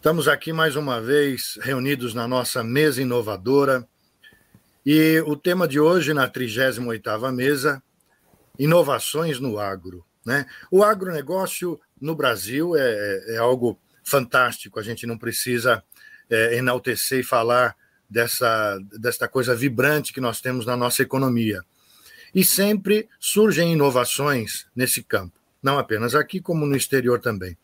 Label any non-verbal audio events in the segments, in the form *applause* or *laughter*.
Estamos aqui mais uma vez reunidos na nossa mesa inovadora e o tema de hoje, na 38ª mesa, inovações no agro. Né? O agronegócio no Brasil é, é, é algo fantástico, a gente não precisa é, enaltecer e falar dessa, dessa coisa vibrante que nós temos na nossa economia. E sempre surgem inovações nesse campo, não apenas aqui, como no exterior também.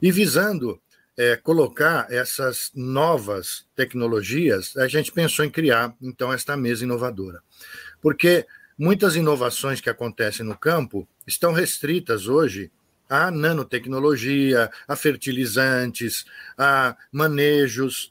E visando é, colocar essas novas tecnologias, a gente pensou em criar, então, esta mesa inovadora. Porque muitas inovações que acontecem no campo estão restritas hoje à nanotecnologia, a fertilizantes, a manejos,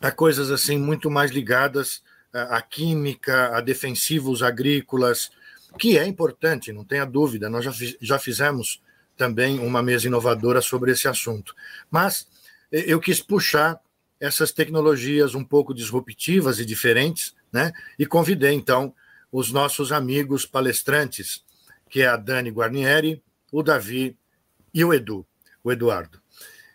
a coisas assim muito mais ligadas à química, a defensivos agrícolas, que é importante, não tenha dúvida. Nós já, já fizemos também uma mesa inovadora sobre esse assunto. Mas eh, eu quis puxar essas tecnologias um pouco disruptivas e diferentes, né? E convidei então os nossos amigos palestrantes, que é a Dani Guarnieri, o Davi e o Edu, o Eduardo.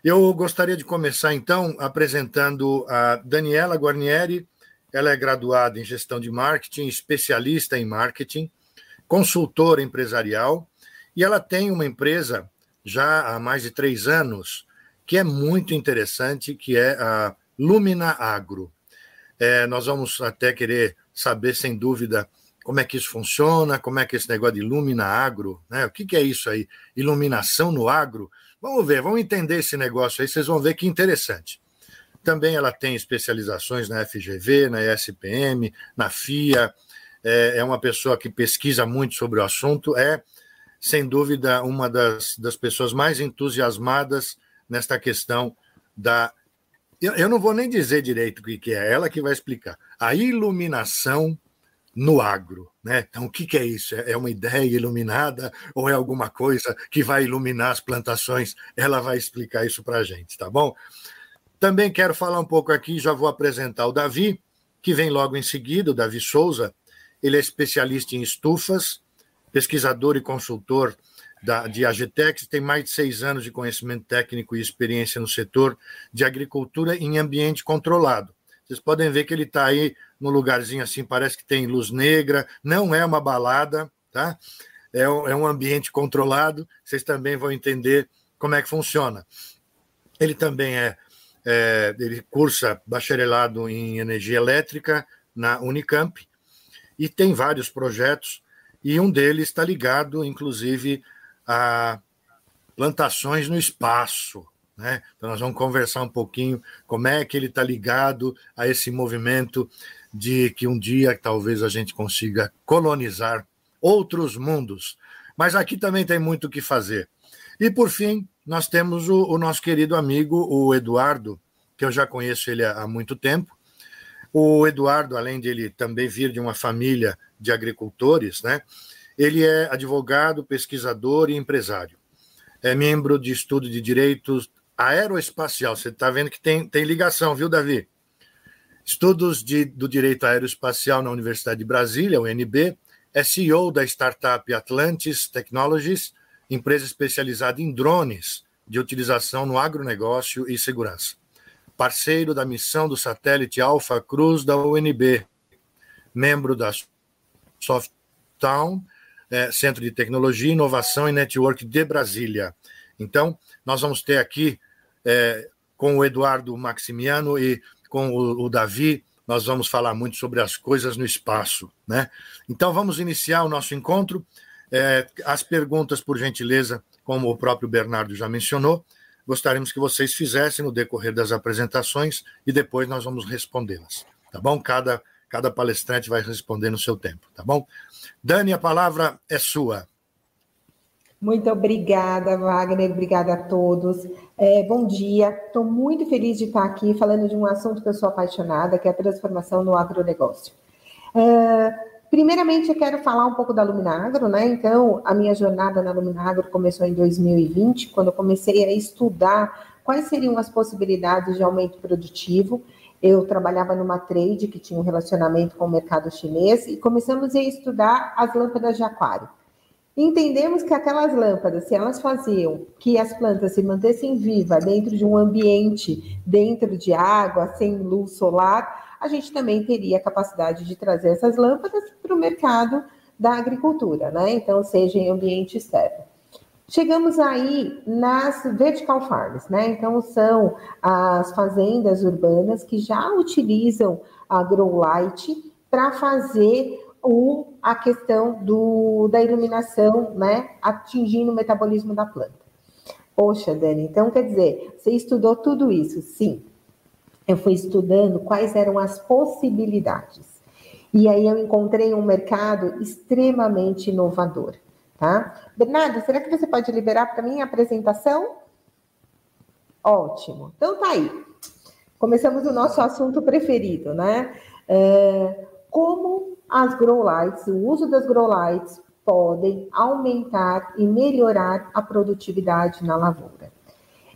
Eu gostaria de começar então apresentando a Daniela Guarnieri. Ela é graduada em gestão de marketing, especialista em marketing, consultora empresarial e ela tem uma empresa já há mais de três anos que é muito interessante, que é a Lumina Agro. É, nós vamos até querer saber, sem dúvida, como é que isso funciona, como é que esse negócio de Lumina Agro, né? O que, que é isso aí? Iluminação no agro? Vamos ver, vamos entender esse negócio aí, vocês vão ver que interessante. Também ela tem especializações na FGV, na ESPM, na FIA, é, é uma pessoa que pesquisa muito sobre o assunto, é sem dúvida, uma das, das pessoas mais entusiasmadas nesta questão da. Eu, eu não vou nem dizer direito o que, que é, ela que vai explicar. A iluminação no agro. Né? Então, o que, que é isso? É, é uma ideia iluminada ou é alguma coisa que vai iluminar as plantações? Ela vai explicar isso para a gente, tá bom? Também quero falar um pouco aqui, já vou apresentar o Davi, que vem logo em seguida, o Davi Souza. Ele é especialista em estufas, pesquisador e consultor da, de Agitex, tem mais de seis anos de conhecimento técnico e experiência no setor de agricultura em ambiente controlado. Vocês podem ver que ele está aí num lugarzinho assim, parece que tem luz negra, não é uma balada, tá? É um, é um ambiente controlado, vocês também vão entender como é que funciona. Ele também é, é ele cursa bacharelado em energia elétrica na Unicamp e tem vários projetos e um deles está ligado, inclusive, a plantações no espaço. Né? Então, nós vamos conversar um pouquinho como é que ele está ligado a esse movimento de que um dia talvez a gente consiga colonizar outros mundos. Mas aqui também tem muito o que fazer. E, por fim, nós temos o, o nosso querido amigo, o Eduardo, que eu já conheço ele há, há muito tempo. O Eduardo, além de ele também vir de uma família de agricultores, né? Ele é advogado, pesquisador e empresário. É membro de estudo de direitos aeroespacial. Você está vendo que tem, tem ligação, viu, Davi? Estudos de, do direito aeroespacial na Universidade de Brasília, UNB. É CEO da startup Atlantis Technologies, empresa especializada em drones de utilização no agronegócio e segurança. Parceiro da missão do satélite Alpha Cruz da UNB, membro da Softtown, é, Centro de Tecnologia, Inovação e Network de Brasília. Então, nós vamos ter aqui é, com o Eduardo Maximiano e com o, o, Davi, nós vamos falar muito sobre as coisas no espaço. Né? Então, vamos iniciar o nosso encontro. É, as perguntas, por gentileza, como o próprio Bernardo já mencionou, gostaríamos que vocês fizessem no decorrer das apresentações e depois nós vamos respondê-las. Tá bom? Cada Cada palestrante vai responder no seu tempo, tá bom? Dani, a palavra é sua. Muito obrigada, Wagner. Obrigada a todos. É, bom dia. Estou muito feliz de estar aqui falando de um assunto que eu sou apaixonada, que é a transformação no agronegócio. É, primeiramente, eu quero falar um pouco da Luminagro, né? Então, a minha jornada na Luminagro começou em 2020, quando eu comecei a estudar quais seriam as possibilidades de aumento produtivo eu trabalhava numa trade que tinha um relacionamento com o mercado chinês e começamos a estudar as lâmpadas de aquário. Entendemos que aquelas lâmpadas, se elas faziam que as plantas se mantessem vivas dentro de um ambiente, dentro de água, sem luz solar, a gente também teria a capacidade de trazer essas lâmpadas para o mercado da agricultura, né? Então, seja em ambiente externo. Chegamos aí nas vertical farms, né? Então, são as fazendas urbanas que já utilizam a grow light para fazer o, a questão do, da iluminação, né? Atingindo o metabolismo da planta. Poxa, Dani, então quer dizer, você estudou tudo isso? Sim. Eu fui estudando quais eram as possibilidades. E aí eu encontrei um mercado extremamente inovador. Tá? Bernardo, será que você pode liberar para mim a apresentação? Ótimo. Então tá aí. Começamos o nosso assunto preferido, né? É, como as grow lights, o uso das grow lights podem aumentar e melhorar a produtividade na lavoura.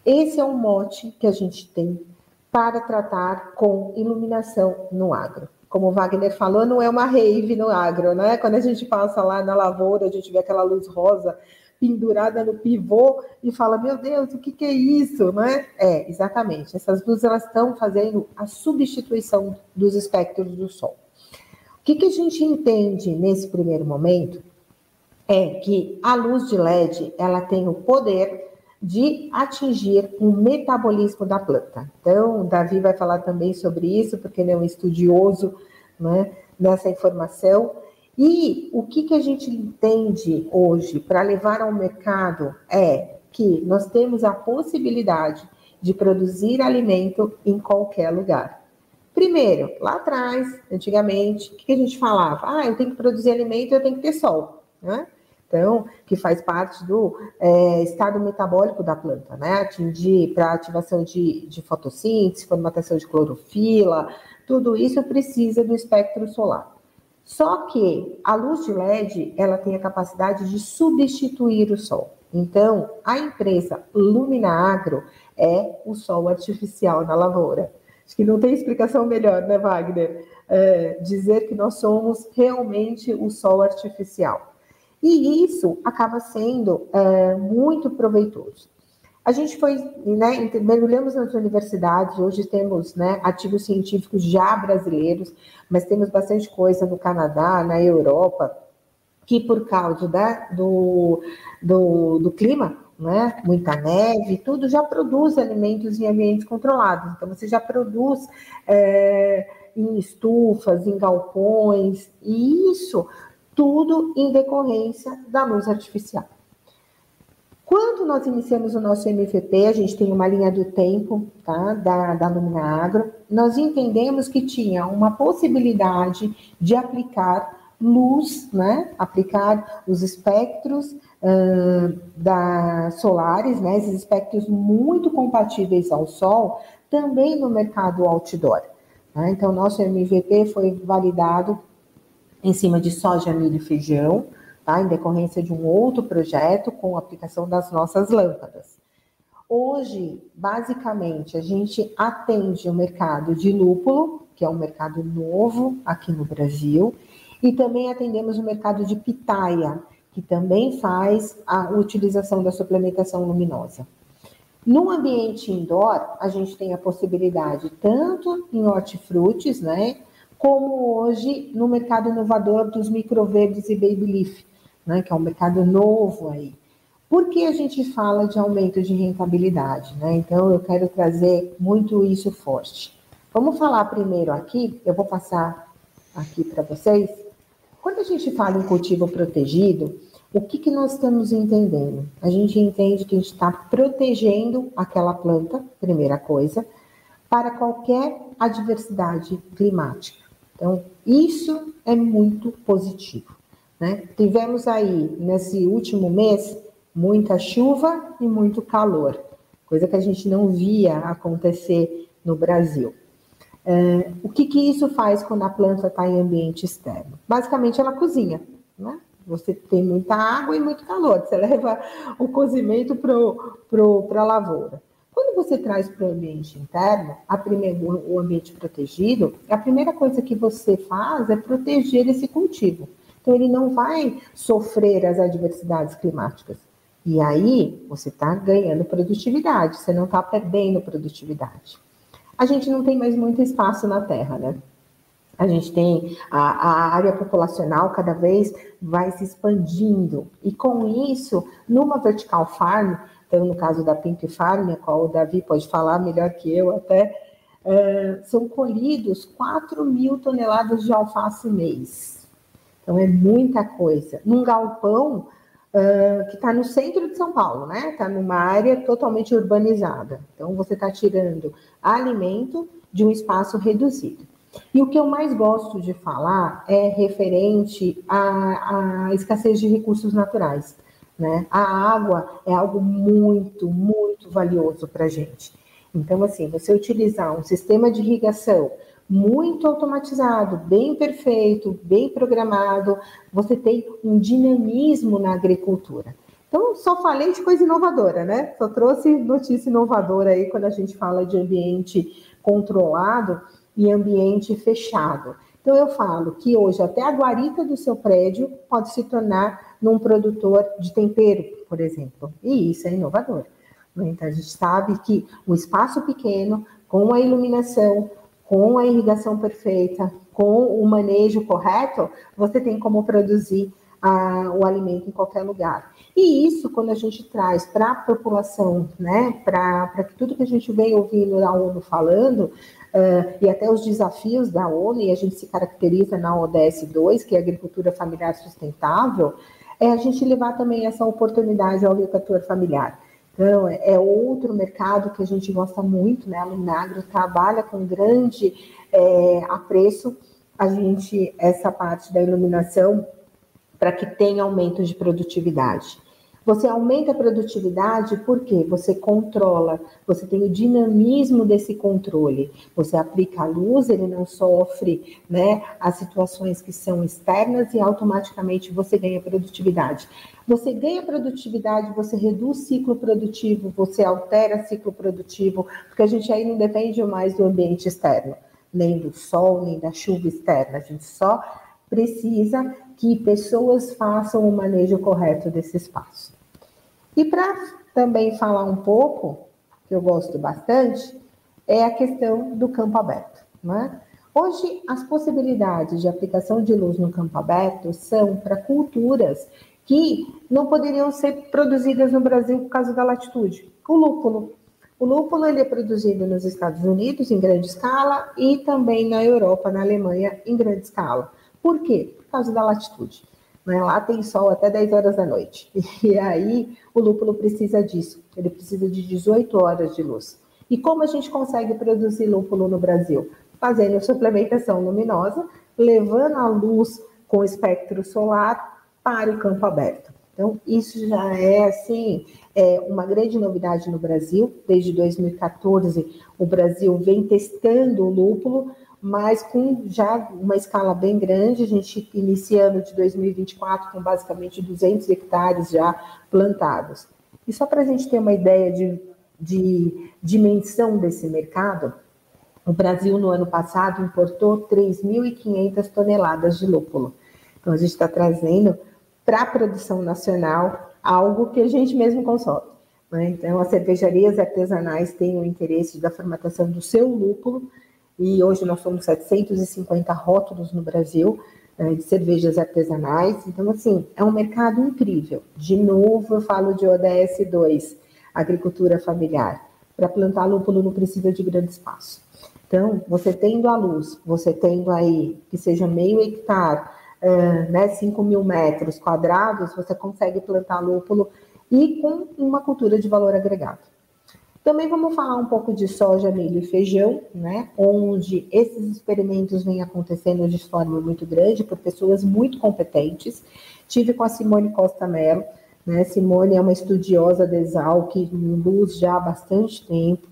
Esse é um mote que a gente tem para tratar com iluminação no agro como o Wagner falou, não é uma rave no agro, né? Quando a gente passa lá na lavoura, a gente vê aquela luz rosa pendurada no pivô e fala, meu Deus, o que, que é isso, né? É, exatamente. Essas luzes elas estão fazendo a substituição dos espectros do sol. O que, que a gente entende nesse primeiro momento é que a luz de LED ela tem o poder de atingir um metabolismo da planta. Então, Davi vai falar também sobre isso, porque ele é um estudioso né, nessa informação. E o que, que a gente entende hoje para levar ao mercado é que nós temos a possibilidade de produzir alimento em qualquer lugar. Primeiro, lá atrás, antigamente, o que, que a gente falava? Ah, eu tenho que produzir alimento, eu tenho que ter sol. Né? Então, que faz parte do é, estado metabólico da planta, né? Atingir para ativação de, de fotossíntese, formatação de clorofila, tudo isso precisa do espectro solar. Só que a luz de LED, ela tem a capacidade de substituir o sol. Então, a empresa Lumina Agro é o sol artificial na lavoura. Acho que não tem explicação melhor, né, Wagner? É, dizer que nós somos realmente o sol artificial. E isso acaba sendo é, muito proveitoso. A gente foi, né, mergulhamos nas universidades, hoje temos né, ativos científicos já brasileiros, mas temos bastante coisa no Canadá, na Europa, que por causa da, do, do, do clima, né, muita neve, tudo já produz alimentos em ambientes controlados. Então, você já produz é, em estufas, em galpões, e isso tudo em decorrência da luz artificial. Quando nós iniciamos o nosso MVP, a gente tem uma linha do tempo tá, da, da Lumina Agro, nós entendemos que tinha uma possibilidade de aplicar luz, né, aplicar os espectros uh, da solares, né, esses espectros muito compatíveis ao Sol, também no mercado outdoor. Né? Então, nosso MVP foi validado em cima de soja, milho e feijão, tá? em decorrência de um outro projeto com a aplicação das nossas lâmpadas. Hoje, basicamente, a gente atende o mercado de lúpulo, que é um mercado novo aqui no Brasil, e também atendemos o mercado de pitaia, que também faz a utilização da suplementação luminosa. No ambiente indoor, a gente tem a possibilidade, tanto em hortifrutis, né, como hoje no mercado inovador dos microverdes e baby leaf, né, que é um mercado novo aí. Por que a gente fala de aumento de rentabilidade? Né? Então, eu quero trazer muito isso forte. Vamos falar primeiro aqui, eu vou passar aqui para vocês. Quando a gente fala em cultivo protegido, o que, que nós estamos entendendo? A gente entende que a gente está protegendo aquela planta, primeira coisa, para qualquer adversidade climática. Então, isso é muito positivo. Né? Tivemos aí, nesse último mês, muita chuva e muito calor, coisa que a gente não via acontecer no Brasil. É, o que, que isso faz quando a planta está em ambiente externo? Basicamente, ela cozinha. Né? Você tem muita água e muito calor, você *laughs* leva o cozimento para a lavoura. Quando você traz para o ambiente interno, primeira, o ambiente protegido, a primeira coisa que você faz é proteger esse cultivo. Então, ele não vai sofrer as adversidades climáticas. E aí, você está ganhando produtividade, você não está perdendo produtividade. A gente não tem mais muito espaço na Terra, né? A gente tem a, a, área populacional cada vez vai se expandindo. E com isso, numa vertical farm, então no caso da Pink Farm, a qual o Davi pode falar melhor que eu até, é, são colhidos 4 mil toneladas de alface mês. Então é muita coisa. Num galpão uh, que está no centro de São Paulo, né? Está numa área totalmente urbanizada. Então você está tirando alimento de um espaço reduzido. E o que eu mais gosto de falar é referente à, à escassez de recursos naturais. Né? A água é algo muito, muito valioso para a gente. Então, assim, você utilizar um sistema de irrigação muito automatizado, bem perfeito, bem programado, você tem um dinamismo na agricultura. Então, só falei de coisa inovadora, né? Só trouxe notícia inovadora aí quando a gente fala de ambiente controlado e ambiente fechado. Então, eu falo que hoje até a guarita do seu prédio pode se tornar num produtor de tempero, por exemplo. E isso é inovador. Então, a gente sabe que o espaço pequeno, com a iluminação, com a irrigação perfeita, com o manejo correto, você tem como produzir a, o alimento em qualquer lugar. E isso, quando a gente traz para a população, né, para tudo que a gente vem ouvindo a ONU falando, Uh, e até os desafios da ONU, e a gente se caracteriza na ODS 2, que é a agricultura familiar sustentável, é a gente levar também essa oportunidade ao agricultor familiar. Então, é outro mercado que a gente gosta muito, né? A Lunagro trabalha com grande é, apreço a gente, essa parte da iluminação, para que tenha aumento de produtividade. Você aumenta a produtividade porque você controla, você tem o dinamismo desse controle. Você aplica a luz, ele não sofre né, as situações que são externas e automaticamente você ganha produtividade. Você ganha produtividade, você reduz ciclo produtivo, você altera ciclo produtivo, porque a gente aí não depende mais do ambiente externo, nem do sol, nem da chuva externa. A gente só precisa que pessoas façam o manejo correto desse espaço. E para também falar um pouco, que eu gosto bastante, é a questão do campo aberto. Né? Hoje, as possibilidades de aplicação de luz no campo aberto são para culturas que não poderiam ser produzidas no Brasil por causa da latitude. O lúpulo. O lúpulo ele é produzido nos Estados Unidos em grande escala e também na Europa, na Alemanha, em grande escala. Por quê? Por causa da latitude. Né? Lá tem sol até 10 horas da noite. *laughs* E aí o lúpulo precisa disso. Ele precisa de 18 horas de luz. E como a gente consegue produzir lúpulo no Brasil? Fazendo suplementação luminosa, levando a luz com espectro solar para o campo aberto. Então, isso já é, assim, é uma grande novidade no Brasil. Desde 2014, o Brasil vem testando o lúpulo mas com já uma escala bem grande, a gente iniciando de 2024 com basicamente 200 hectares já plantados. E só para a gente ter uma ideia de, de dimensão desse mercado, o Brasil no ano passado importou 3.500 toneladas de lúpulo. Então a gente está trazendo para a produção nacional algo que a gente mesmo consome. Né? Então as cervejarias artesanais têm o interesse da formatação do seu lúpulo e hoje nós somos 750 rótulos no Brasil né, de cervejas artesanais. Então, assim, é um mercado incrível. De novo, eu falo de ODS 2, agricultura familiar. Para plantar lúpulo não precisa de grande espaço. Então, você tendo a luz, você tendo aí que seja meio hectare, uh, né, 5 mil metros quadrados, você consegue plantar lúpulo e com uma cultura de valor agregado. Também vamos falar um pouco de soja, milho e feijão, né? Onde esses experimentos vêm acontecendo de forma muito grande por pessoas muito competentes. Tive com a Simone Costa Mello, né? Simone é uma estudiosa da Exalc, luz já há bastante tempo.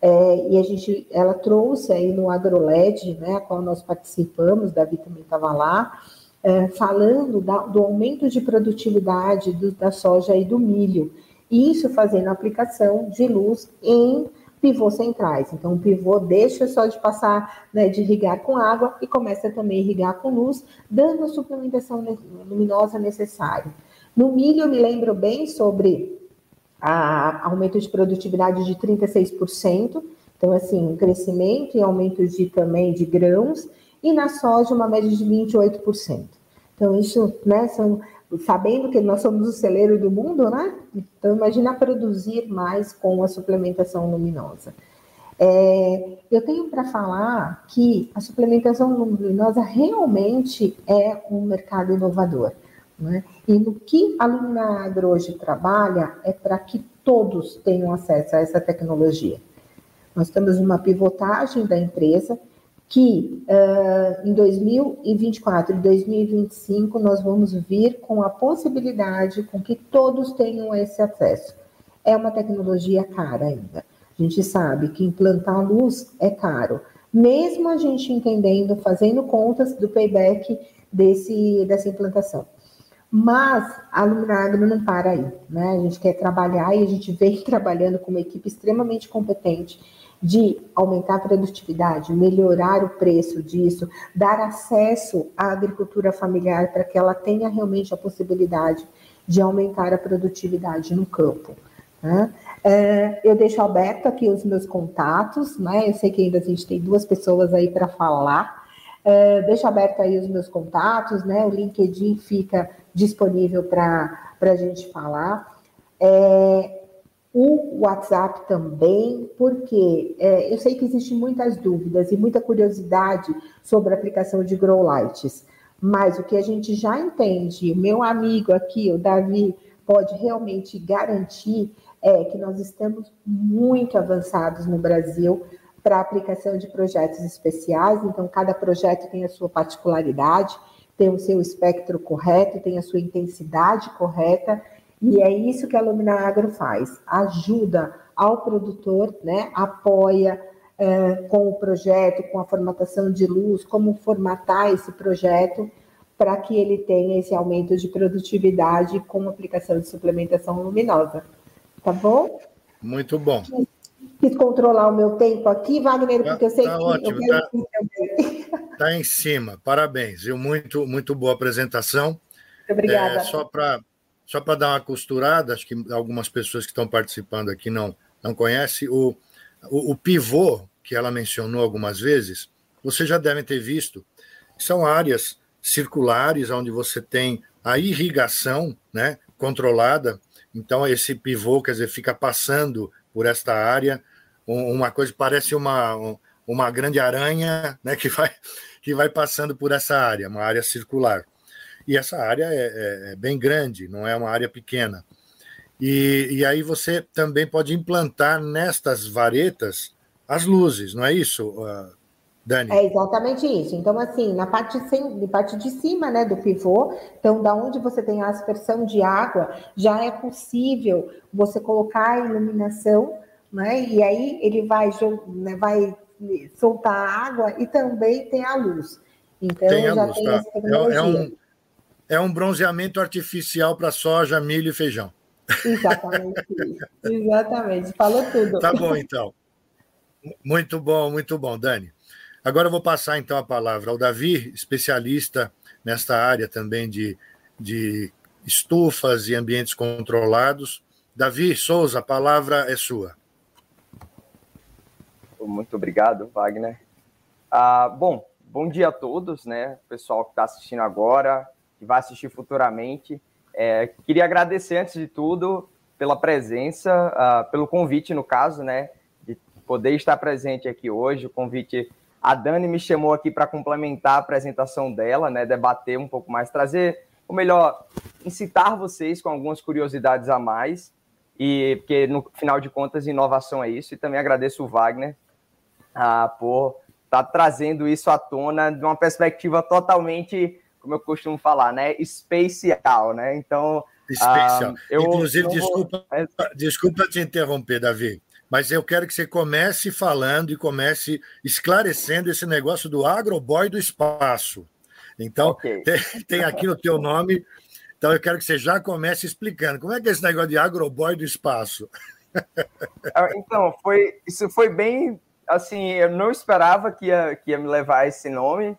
É, e a gente, ela trouxe aí no AgroLed, né, a qual nós participamos, Davi também estava lá, é, falando da, do aumento de produtividade do, da soja e do milho. Isso fazendo aplicação de luz em pivôs centrais. Então, o pivô deixa só de passar, né, de irrigar com água e começa também a irrigar com luz, dando a suplementação luminosa necessária. No milho, eu me lembro bem sobre a aumento de produtividade de 36%, então, assim, um crescimento e aumento de também de grãos, e na soja, uma média de 28%. Então, isso, né, são, sabendo que nós somos o celeiro do mundo, né? Então, imagina produzir mais com a suplementação luminosa. É, eu tenho para falar que a suplementação luminosa realmente é um mercado inovador. Né? E no que a Lumina Agro hoje trabalha é para que todos tenham acesso a essa tecnologia. Nós temos uma pivotagem da empresa que uh, em 2024 e 2025 nós vamos vir com a possibilidade com que todos tenham esse acesso. É uma tecnologia cara ainda. A gente sabe que implantar luz é caro, mesmo a gente entendendo, fazendo contas do payback desse, dessa implantação. Mas a Luminagro não para aí, né? A gente quer trabalhar e a gente vem *laughs* trabalhando com uma equipe extremamente competente de aumentar a produtividade, melhorar o preço disso, dar acesso à agricultura familiar para que ela tenha realmente a possibilidade de aumentar a produtividade no campo. Né? É, eu deixo aberto aqui os meus contatos, né? Eu sei que ainda a gente tem duas pessoas aí para falar. É, deixo aberto aí os meus contatos, né? O LinkedIn fica disponível para a gente falar. É, o WhatsApp também, porque é, eu sei que existem muitas dúvidas e muita curiosidade sobre a aplicação de grow lights, mas o que a gente já entende, o meu amigo aqui, o Davi, pode realmente garantir é que nós estamos muito avançados no Brasil para a aplicação de projetos especiais, então cada projeto tem a sua particularidade, tem o seu espectro correto, tem a sua intensidade correta, e é isso que a Lumina Agro faz, ajuda ao produtor, né, apoia é, com o projeto, com a formatação de luz, como formatar esse projeto para que ele tenha esse aumento de produtividade com aplicação de suplementação luminosa. Tá bom? Muito bom. Quis, quis controlar o meu tempo aqui, Wagner, porque eu sei tá que ótimo, eu tá, *laughs* tá em cima. Parabéns, viu? Muito, muito boa apresentação. Obrigada. É, só para só para dar uma costurada, acho que algumas pessoas que estão participando aqui não, não conhecem, o, o, o pivô que ela mencionou algumas vezes, vocês já devem ter visto, são áreas circulares onde você tem a irrigação né, controlada. Então, esse pivô, quer dizer, fica passando por esta área, uma coisa parece uma, uma grande aranha né, que, vai, que vai passando por essa área, uma área circular. E essa área é, é, é bem grande, não é uma área pequena. E, e aí você também pode implantar nestas varetas as luzes, não é isso, uh, Dani? É exatamente isso. Então, assim, na parte, de, parte de cima né, do pivô, então, da onde você tem a aspersão de água, já é possível você colocar a iluminação, né? E aí ele vai, né, vai soltar água e também tem a luz. Então, tem a já luz, tem tá? essa tecnologia. É, é um é um bronzeamento artificial para soja, milho e feijão. Exatamente. Exatamente. Falou tudo. Tá bom, então. Muito bom, muito bom, Dani. Agora eu vou passar então a palavra ao Davi, especialista nesta área também de, de estufas e ambientes controlados. Davi Souza, a palavra é sua. Muito obrigado, Wagner. Ah, bom, bom dia a todos, né? Pessoal que está assistindo agora, que vai assistir futuramente. É, queria agradecer, antes de tudo, pela presença, uh, pelo convite, no caso, né, de poder estar presente aqui hoje. O convite, a Dani me chamou aqui para complementar a apresentação dela, né, debater um pouco mais, trazer, ou melhor, incitar vocês com algumas curiosidades a mais, e porque no final de contas, inovação é isso. E também agradeço o Wagner uh, por estar tá trazendo isso à tona de uma perspectiva totalmente como eu costumo falar, né? Especial, né? Então. Especial. Ah, eu, Inclusive, eu desculpa, vou... desculpa te interromper, Davi, mas eu quero que você comece falando e comece esclarecendo esse negócio do agroboy do espaço. Então, okay. *laughs* tem, tem, aqui no teu nome. Então, eu quero que você já comece explicando como é que é esse negócio de agroboy do espaço. *laughs* Ah, então, foi, isso foi bem, assim, eu não esperava que ia, que ia me levar esse nome.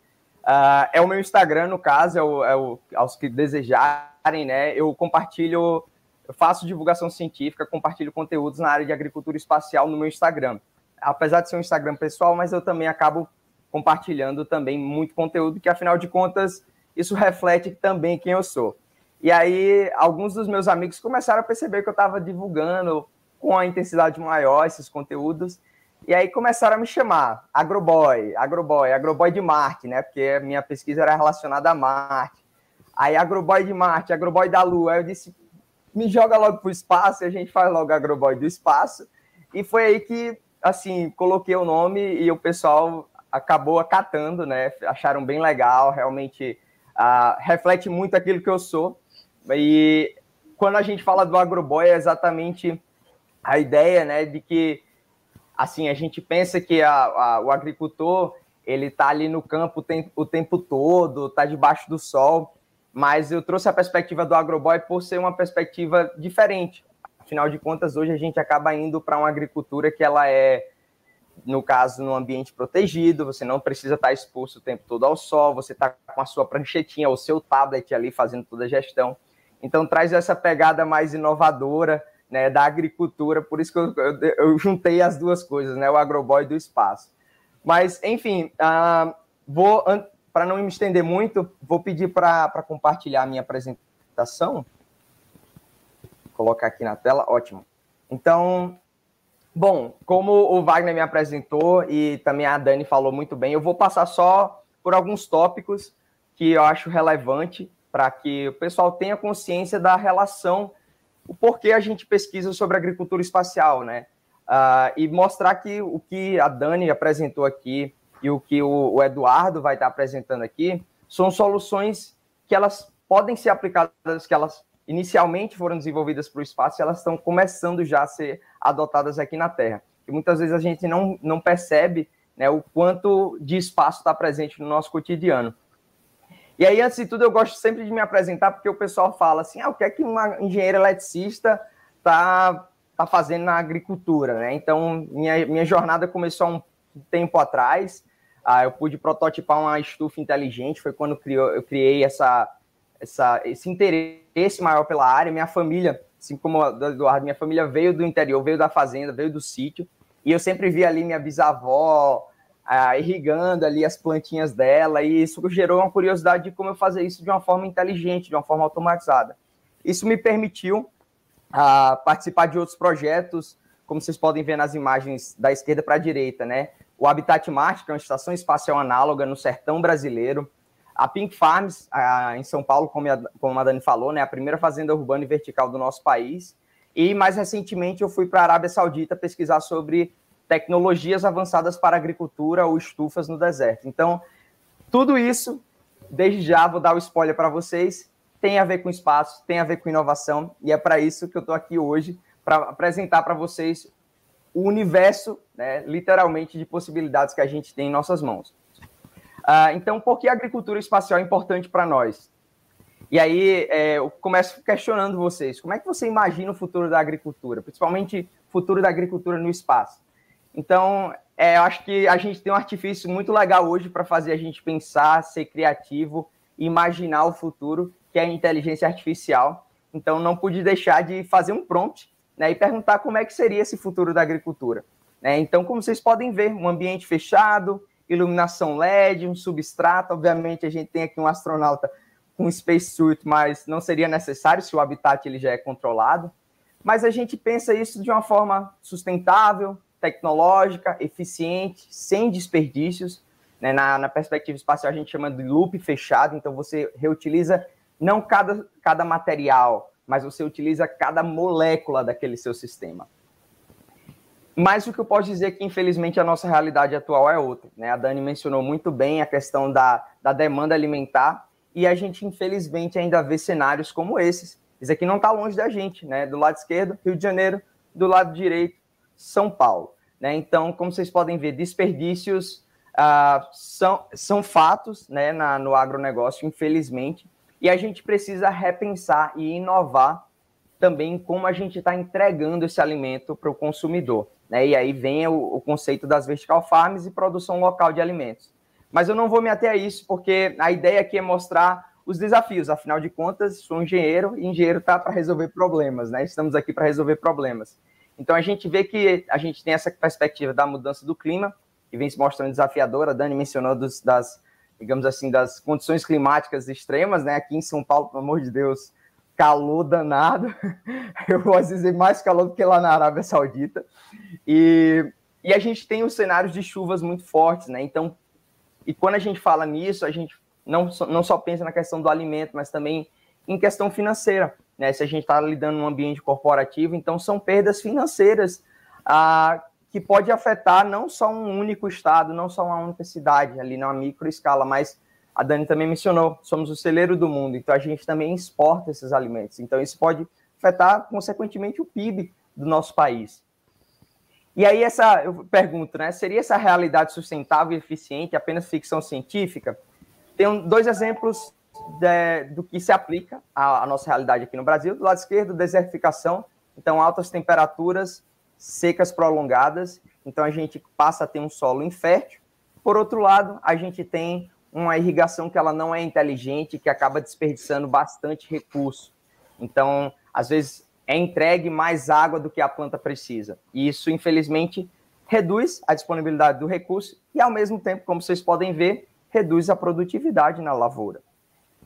Uh, é o meu Instagram, no caso, é, o, é o, aos que desejarem, né? Eu compartilho, eu faço divulgação científica, compartilho conteúdos na área de agricultura espacial no meu Instagram. Apesar de ser um Instagram pessoal, mas eu também acabo compartilhando também muito conteúdo, que afinal de contas, isso reflete também quem eu sou. E aí, alguns dos meus amigos começaram a perceber que eu estava divulgando com a intensidade maior esses conteúdos. E aí começaram a me chamar Agroboy, Agroboy, Agroboy de Marte, né? Porque minha pesquisa era relacionada a Marte. Aí Agroboy de Marte, Agroboy da Lua. Aí eu disse, me joga logo para o espaço e a gente faz logo Agroboy do espaço. E foi aí que, assim, coloquei o nome e o pessoal acabou acatando, né? Acharam bem legal, realmente uh, reflete muito aquilo que eu sou. E quando a gente fala do agroboy, é exatamente a ideia, né, de que assim a gente pensa que a, a, o agricultor ele está ali no campo o tempo, todo, está debaixo do sol, mas eu trouxe a perspectiva do agroboy por ser uma perspectiva diferente. Afinal de contas, hoje a gente acaba indo para uma agricultura que ela é no caso, no ambiente protegido, você não precisa estar exposto o tempo todo ao sol, você está com a sua pranchetinha, o seu tablet ali fazendo toda a gestão. Então, traz essa pegada mais inovadora né, da agricultura, por isso que eu, eu, eu juntei as duas coisas, né, o agroboy do espaço. Mas, enfim, uh, vou, para não me estender muito, vou pedir para compartilhar a minha apresentação. Vou colocar aqui na tela, ótimo. Então, Bom, como o Wagner me apresentou e também a Dani falou muito bem, eu vou passar só por alguns tópicos que eu acho relevante para que o pessoal tenha consciência da relação, o porquê a gente pesquisa sobre agricultura espacial, né? Uh, e mostrar que o que a Dani apresentou aqui e o que o, o Eduardo vai estar apresentando aqui são soluções que elas podem ser aplicadas, que elas inicialmente foram desenvolvidas para o espaço e elas estão começando já a ser adotadas aqui na Terra. E muitas vezes a gente não, não percebe né, o quanto de espaço está presente no nosso cotidiano. E aí, antes de tudo, eu gosto sempre de me apresentar, porque o pessoal fala assim: ah, o que é que uma engenheira eletricista está tá fazendo na agricultura? Né? Então, minha, minha jornada começou há um tempo atrás. Ah, eu pude prototipar uma estufa inteligente, foi quando eu criei essa, essa, esse interesse maior pela área. Minha família, assim como a do Eduardo, minha família veio do interior, veio da fazenda, veio do sítio, e eu sempre vi ali minha bisavó irrigando ali as plantinhas dela, e isso gerou uma curiosidade de como eu fazer isso de uma forma inteligente, de uma forma automatizada. Isso me permitiu ah, participar de outros projetos, como vocês podem ver nas imagens da esquerda para a direita, né? O Habitat Marte, que é uma estação espacial análoga no sertão brasileiro, a Pink Farms, em São Paulo, como a, como a Dani falou, né, a primeira fazenda urbana e vertical do nosso país. E mais recentemente eu fui para a Arábia Saudita pesquisar sobre tecnologias avançadas para agricultura ou estufas no deserto. Então, tudo isso, desde já vou dar o spoiler para vocês, tem a ver com espaço, tem a ver com inovação, e é para isso que eu estou aqui hoje, para apresentar para vocês o universo, né, literalmente, de possibilidades que a gente tem em nossas mãos. Uh, então, por que a agricultura espacial é importante para nós? E aí é, eu começo questionando vocês. Como é que você imagina o futuro da agricultura, principalmente o futuro da agricultura no espaço? Então, é, eu acho que a gente tem um artifício muito legal hoje para fazer a gente pensar, ser criativo, imaginar o futuro, que é a inteligência artificial. Então, não pude deixar de fazer um prompt né, e perguntar como é que seria esse futuro da agricultura. Né? Então, como vocês podem ver, um ambiente fechado, iluminação LED, um substrato. Obviamente, a gente tem aqui um astronauta com um spacesuit, mas não seria necessário se o habitat ele já é controlado. Mas a gente pensa isso de uma forma sustentável, tecnológica, eficiente, sem desperdícios. Né? Na, na, perspectiva espacial, a gente chama de loop fechado, então você reutiliza não cada, cada material, mas você utiliza cada molécula daquele seu sistema. Mas o que eu posso dizer é que, infelizmente, a nossa realidade atual é outra. Né? A Dani mencionou muito bem a questão da, da demanda alimentar e a gente, infelizmente, ainda vê cenários como esses. Isso aqui não está longe da gente, né? Do lado esquerdo, Rio de Janeiro, do lado direito, São Paulo. Né? Então, como vocês podem ver, desperdícios ah, são, são fatos né, na, no agronegócio, infelizmente, e a gente precisa repensar e inovar também como a gente está entregando esse alimento para o consumidor. Né? E aí vem o, o, conceito das vertical farms e produção local de alimentos. Mas eu não vou me ater a isso, porque a ideia aqui é mostrar os desafios. Afinal de contas, sou engenheiro e engenheiro está para resolver problemas, né? Estamos aqui para resolver problemas. Então a gente vê que a gente tem essa perspectiva da mudança do clima, que vem se mostrando desafiadora. A Dani mencionou dos, das, digamos assim, das condições climáticas extremas, né? Aqui em São Paulo, pelo amor de Deus, calor danado. *laughs* Eu posso dizer mais calor do que lá na Arábia Saudita. E, e a gente tem os cenários de chuvas muito fortes, né? Então, e quando a gente fala nisso, a gente não, não só pensa na questão do alimento, mas também em questão financeira. Né? Se a gente está lidando num ambiente corporativo, então são perdas financeiras ah, que pode afetar não só um único estado, não só uma única cidade, ali na micro escala, mas a Dani também mencionou, somos o celeiro do mundo, então a gente também exporta esses alimentos. Então isso pode afetar, consequentemente, o PIB do nosso país. E aí essa, eu pergunto, né, seria essa realidade sustentável e eficiente apenas ficção científica? Tem dois exemplos de, do que se aplica à, à, nossa realidade aqui no Brasil. Do lado esquerdo, desertificação, então altas temperaturas, secas prolongadas, então a gente passa a ter um solo infértil. Por outro lado, a gente tem uma irrigação que ela não é inteligente, que acaba desperdiçando bastante recurso. Então, às vezes é entregue mais água do que a planta precisa. E isso, infelizmente, reduz a disponibilidade do recurso e, ao mesmo tempo, como vocês podem ver, reduz a produtividade na lavoura.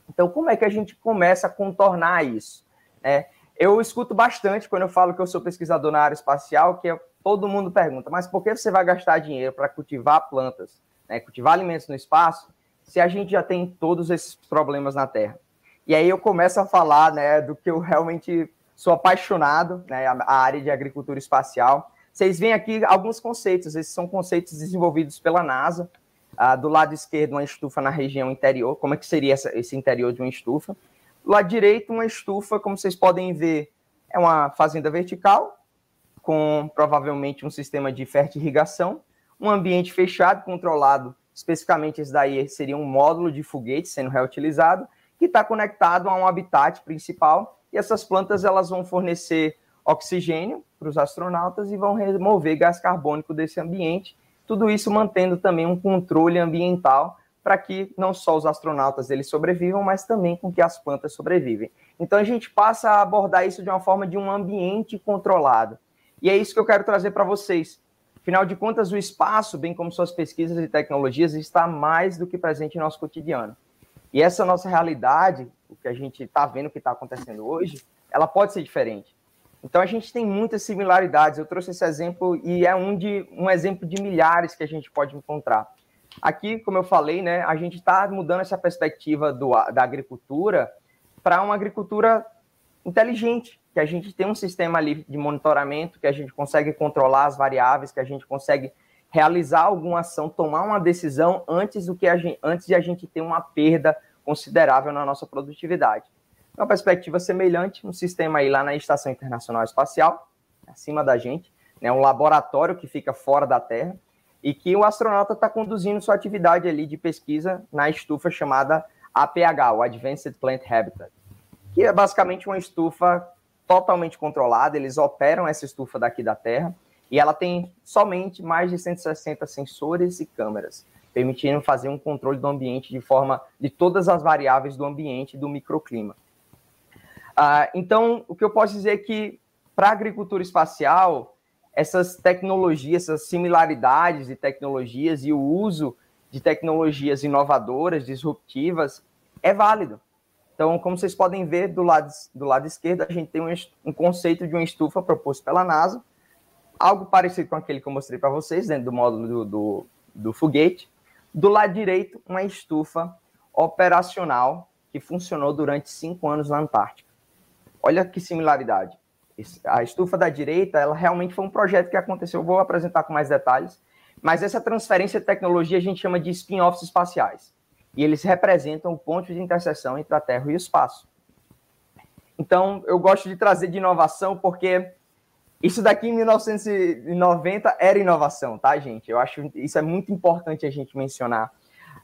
Então, como é que a gente começa a contornar isso? É, eu escuto bastante quando eu falo que eu sou pesquisador na área espacial, que todo mundo pergunta, mas por que você vai gastar dinheiro para cultivar plantas, né, cultivar alimentos no espaço, se a gente já tem todos esses problemas na Terra? E aí eu começo a falar né, do que eu realmente sou apaixonado, né, a área de agricultura espacial. Vocês veem aqui alguns conceitos, esses são conceitos desenvolvidos pela NASA, ah, do lado esquerdo, uma estufa na região interior. Como é que seria essa, esse interior de uma estufa? Do lado direito, uma estufa, como vocês podem ver, é uma fazenda vertical, com provavelmente um sistema de fertirrigação, um ambiente fechado, controlado. Especificamente, esse daí seria um módulo de foguete sendo reutilizado, que está conectado a um habitat principal. E essas plantas elas vão fornecer oxigênio para os astronautas e vão remover gás carbônico desse ambiente tudo isso mantendo também um controle ambiental para que não só os astronautas eles sobrevivam, mas também com que as plantas sobrevivem. Então a gente passa a abordar isso de uma forma de um ambiente controlado. E é isso que eu quero trazer para vocês. Afinal de contas, o espaço, bem como suas pesquisas e tecnologias, está mais do que presente em nosso cotidiano. E essa nossa realidade, o que a gente está vendo que está acontecendo hoje, ela pode ser diferente. Então a gente tem muitas similaridades. Eu trouxe esse exemplo e é um, de, um exemplo de milhares que a gente pode encontrar. Aqui, como eu falei, né, a gente está mudando essa perspectiva do, da agricultura para uma agricultura inteligente, que a gente tem um sistema ali de monitoramento, que a gente consegue controlar as variáveis, que a gente consegue realizar alguma ação, tomar uma decisão antes, do que a gente, antes de a gente ter uma perda considerável na nossa produtividade uma perspectiva semelhante, um sistema aí lá na Estação Internacional Espacial, acima da gente, né, um laboratório que fica fora da Terra, e que o astronauta está conduzindo sua atividade ali de pesquisa na estufa chamada APH, o Advanced Plant Habitat, que é basicamente uma estufa totalmente controlada, eles operam essa estufa daqui da Terra, e ela tem somente mais de 160 sensores e câmeras, permitindo fazer um controle do ambiente de forma de todas as variáveis do ambiente do microclima. Ah, então, o que eu posso dizer é que, para a agricultura espacial, essas tecnologias, essas similaridades de tecnologias e o uso de tecnologias inovadoras, disruptivas, é válido. Então, como vocês podem ver, do lado, do lado esquerdo, a gente tem um, um conceito de uma estufa proposto pela NASA, algo parecido com aquele que eu mostrei para vocês, dentro do módulo do, do, do foguete. Do lado direito, uma estufa operacional que funcionou durante cinco anos na Antártica. Olha que similaridade. A estufa da direita, ela realmente foi um projeto que aconteceu, vou apresentar com mais detalhes, mas essa transferência de tecnologia a gente chama de spin-offs espaciais. E eles representam o ponto de interseção entre a Terra e o espaço. Então, eu gosto de trazer de inovação porque isso daqui em 1990 era inovação, tá, gente? Eu acho isso é muito importante a gente mencionar.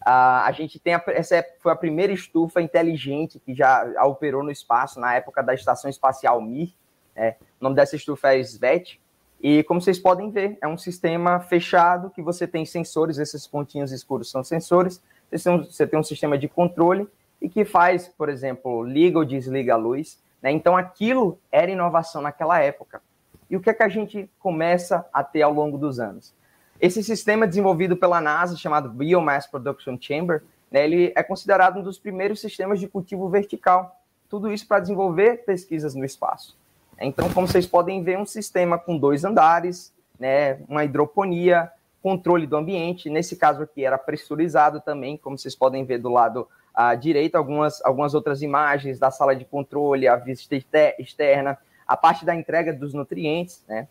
Uh, a gente tem a, essa é, foi a primeira estufa inteligente que já operou no espaço na época da Estação Espacial Mir, É, o nome dessa estufa é SVET, e como vocês podem ver, é um sistema fechado que você tem sensores, esses pontinhos escuros são sensores, você tem um sistema de controle e que faz, por exemplo, liga ou desliga a luz. Né? Então, aquilo era inovação naquela época. E o que é que a gente começa a ter ao longo dos anos? Esse sistema desenvolvido pela NASA, chamado Biomass Production Chamber, né, ele é considerado um dos primeiros sistemas de cultivo vertical. Tudo isso para desenvolver pesquisas no espaço. Então, como vocês podem ver, um sistema com dois andares, né, uma hidroponia, controle do ambiente. Nesse caso aqui era pressurizado também, como vocês podem ver do lado à direita, algumas, algumas outras imagens da sala de controle, a vista externa, a parte da entrega dos nutrientes, né,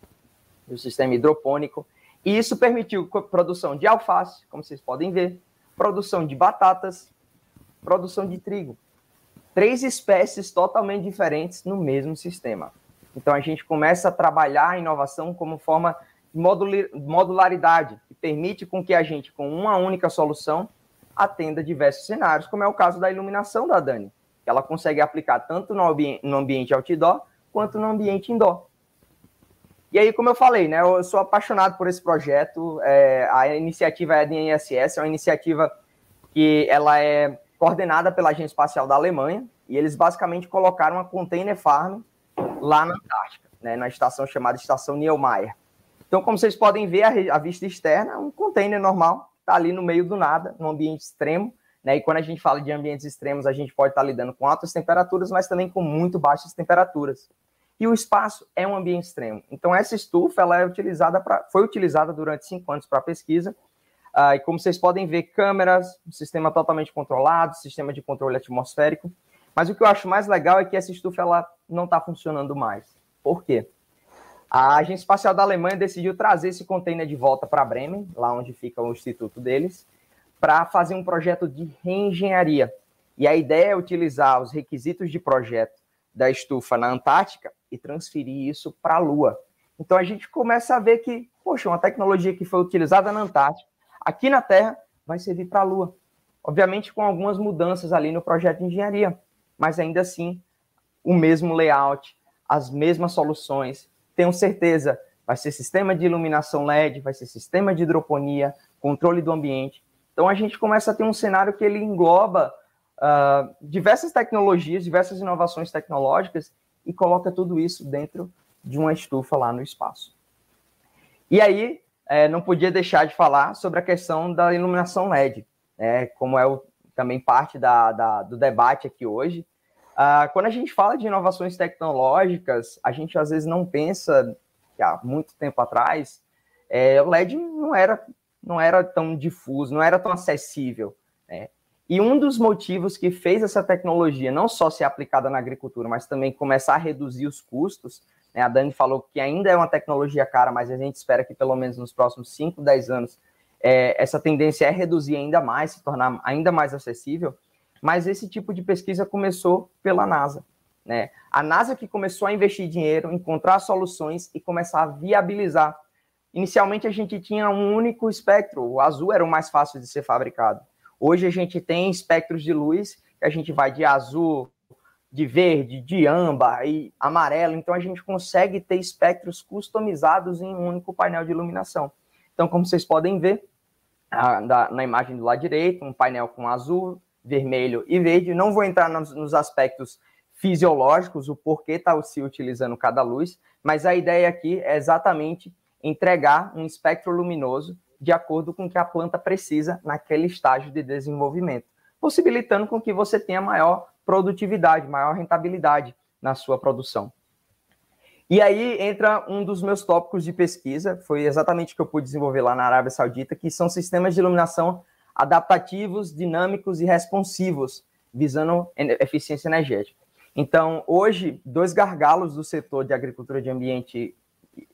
do sistema hidropônico. E isso permitiu produção de alface, como vocês podem ver, produção de batatas, produção de trigo. Três espécies totalmente diferentes no mesmo sistema. Então a gente começa a trabalhar a inovação como forma de modularidade, que permite com que a gente, com uma única solução, atenda diversos cenários, como é o caso da iluminação da Dani, ela consegue aplicar tanto no ambiente outdoor quanto no ambiente indoor. E aí, como eu falei, né, eu sou apaixonado por esse projeto. É, a iniciativa é ISS, é uma iniciativa que ela é coordenada pela Agência Espacial da Alemanha, e eles basicamente colocaram uma container farm lá na Antártica, né, na estação chamada Estação Niemeyer. Então, como vocês podem ver, a, a vista externa é um container normal, está ali no meio do nada, num ambiente extremo. Né, e quando a gente fala de ambientes extremos, a gente pode estar tá lidando com altas temperaturas, mas também com muito baixas temperaturas. E o espaço é um ambiente extremo. Então, essa estufa ela é utilizada pra, foi utilizada durante cinco anos para pesquisa. Uh, e como vocês podem ver, câmeras, sistema totalmente controlado, sistema de controle atmosférico. Mas o que eu acho mais legal é que essa estufa ela não está funcionando mais. Por quê? A Agência Espacial da Alemanha decidiu trazer esse container de volta para Bremen, lá onde fica o instituto deles, para fazer um projeto de reengenharia. E a ideia é utilizar os requisitos de projeto da estufa na Antártica e transferir isso para a Lua. Então a gente começa a ver que, poxa, uma tecnologia que foi utilizada na Antártica, aqui na Terra, vai servir para a Lua. Obviamente com algumas mudanças ali no projeto de engenharia mas ainda assim o mesmo layout, as mesmas soluções. Tenho certeza, vai ser sistema de iluminação LED, vai ser sistema de hidroponia, controle do ambiente. Então a gente começa a ter um cenário que ele engloba uh, diversas tecnologias, diversas inovações tecnológicas e coloca tudo isso dentro de uma estufa lá no espaço. E aí, é, não podia deixar de falar sobre a questão da iluminação LED, né, como é o, também parte da, da, do debate aqui hoje. Uh, quando a gente fala de inovações tecnológicas, a gente às vezes não pensa que há muito tempo atrás é, o LED não era, não era tão difuso, não era tão acessível. Né? E um dos motivos que fez essa tecnologia não só ser aplicada na agricultura, mas também começar a reduzir os custos, né? a Dani falou que ainda é uma tecnologia cara, mas a gente espera que pelo menos nos próximos 5, 10 anos é, essa tendência é reduzir ainda mais, se tornar ainda mais acessível mas esse tipo de pesquisa começou pela NASA. Né? A NASA que começou a investir dinheiro, encontrar soluções e começar a viabilizar. Inicialmente a gente tinha um único espectro, o azul era o mais fácil de ser fabricado. Hoje a gente tem espectros de luz, que a gente vai de azul, de verde, de âmbar e amarelo, então a gente consegue ter espectros customizados em um único painel de iluminação. Então, como vocês podem ver, na imagem do lado direito, um painel com azul, vermelho e verde. Não vou entrar nos, aspectos fisiológicos, o porquê está se utilizando cada luz, mas a ideia aqui é exatamente entregar um espectro luminoso de acordo com o que a planta precisa naquele estágio de desenvolvimento, possibilitando com que você tenha maior produtividade, maior rentabilidade na sua produção. E aí entra um dos meus tópicos de pesquisa, foi exatamente o que eu pude desenvolver lá na Arábia Saudita, que são sistemas de iluminação adaptativos, dinâmicos e responsivos, visando eficiência energética. Então, hoje, dois gargalos do setor de agricultura de ambiente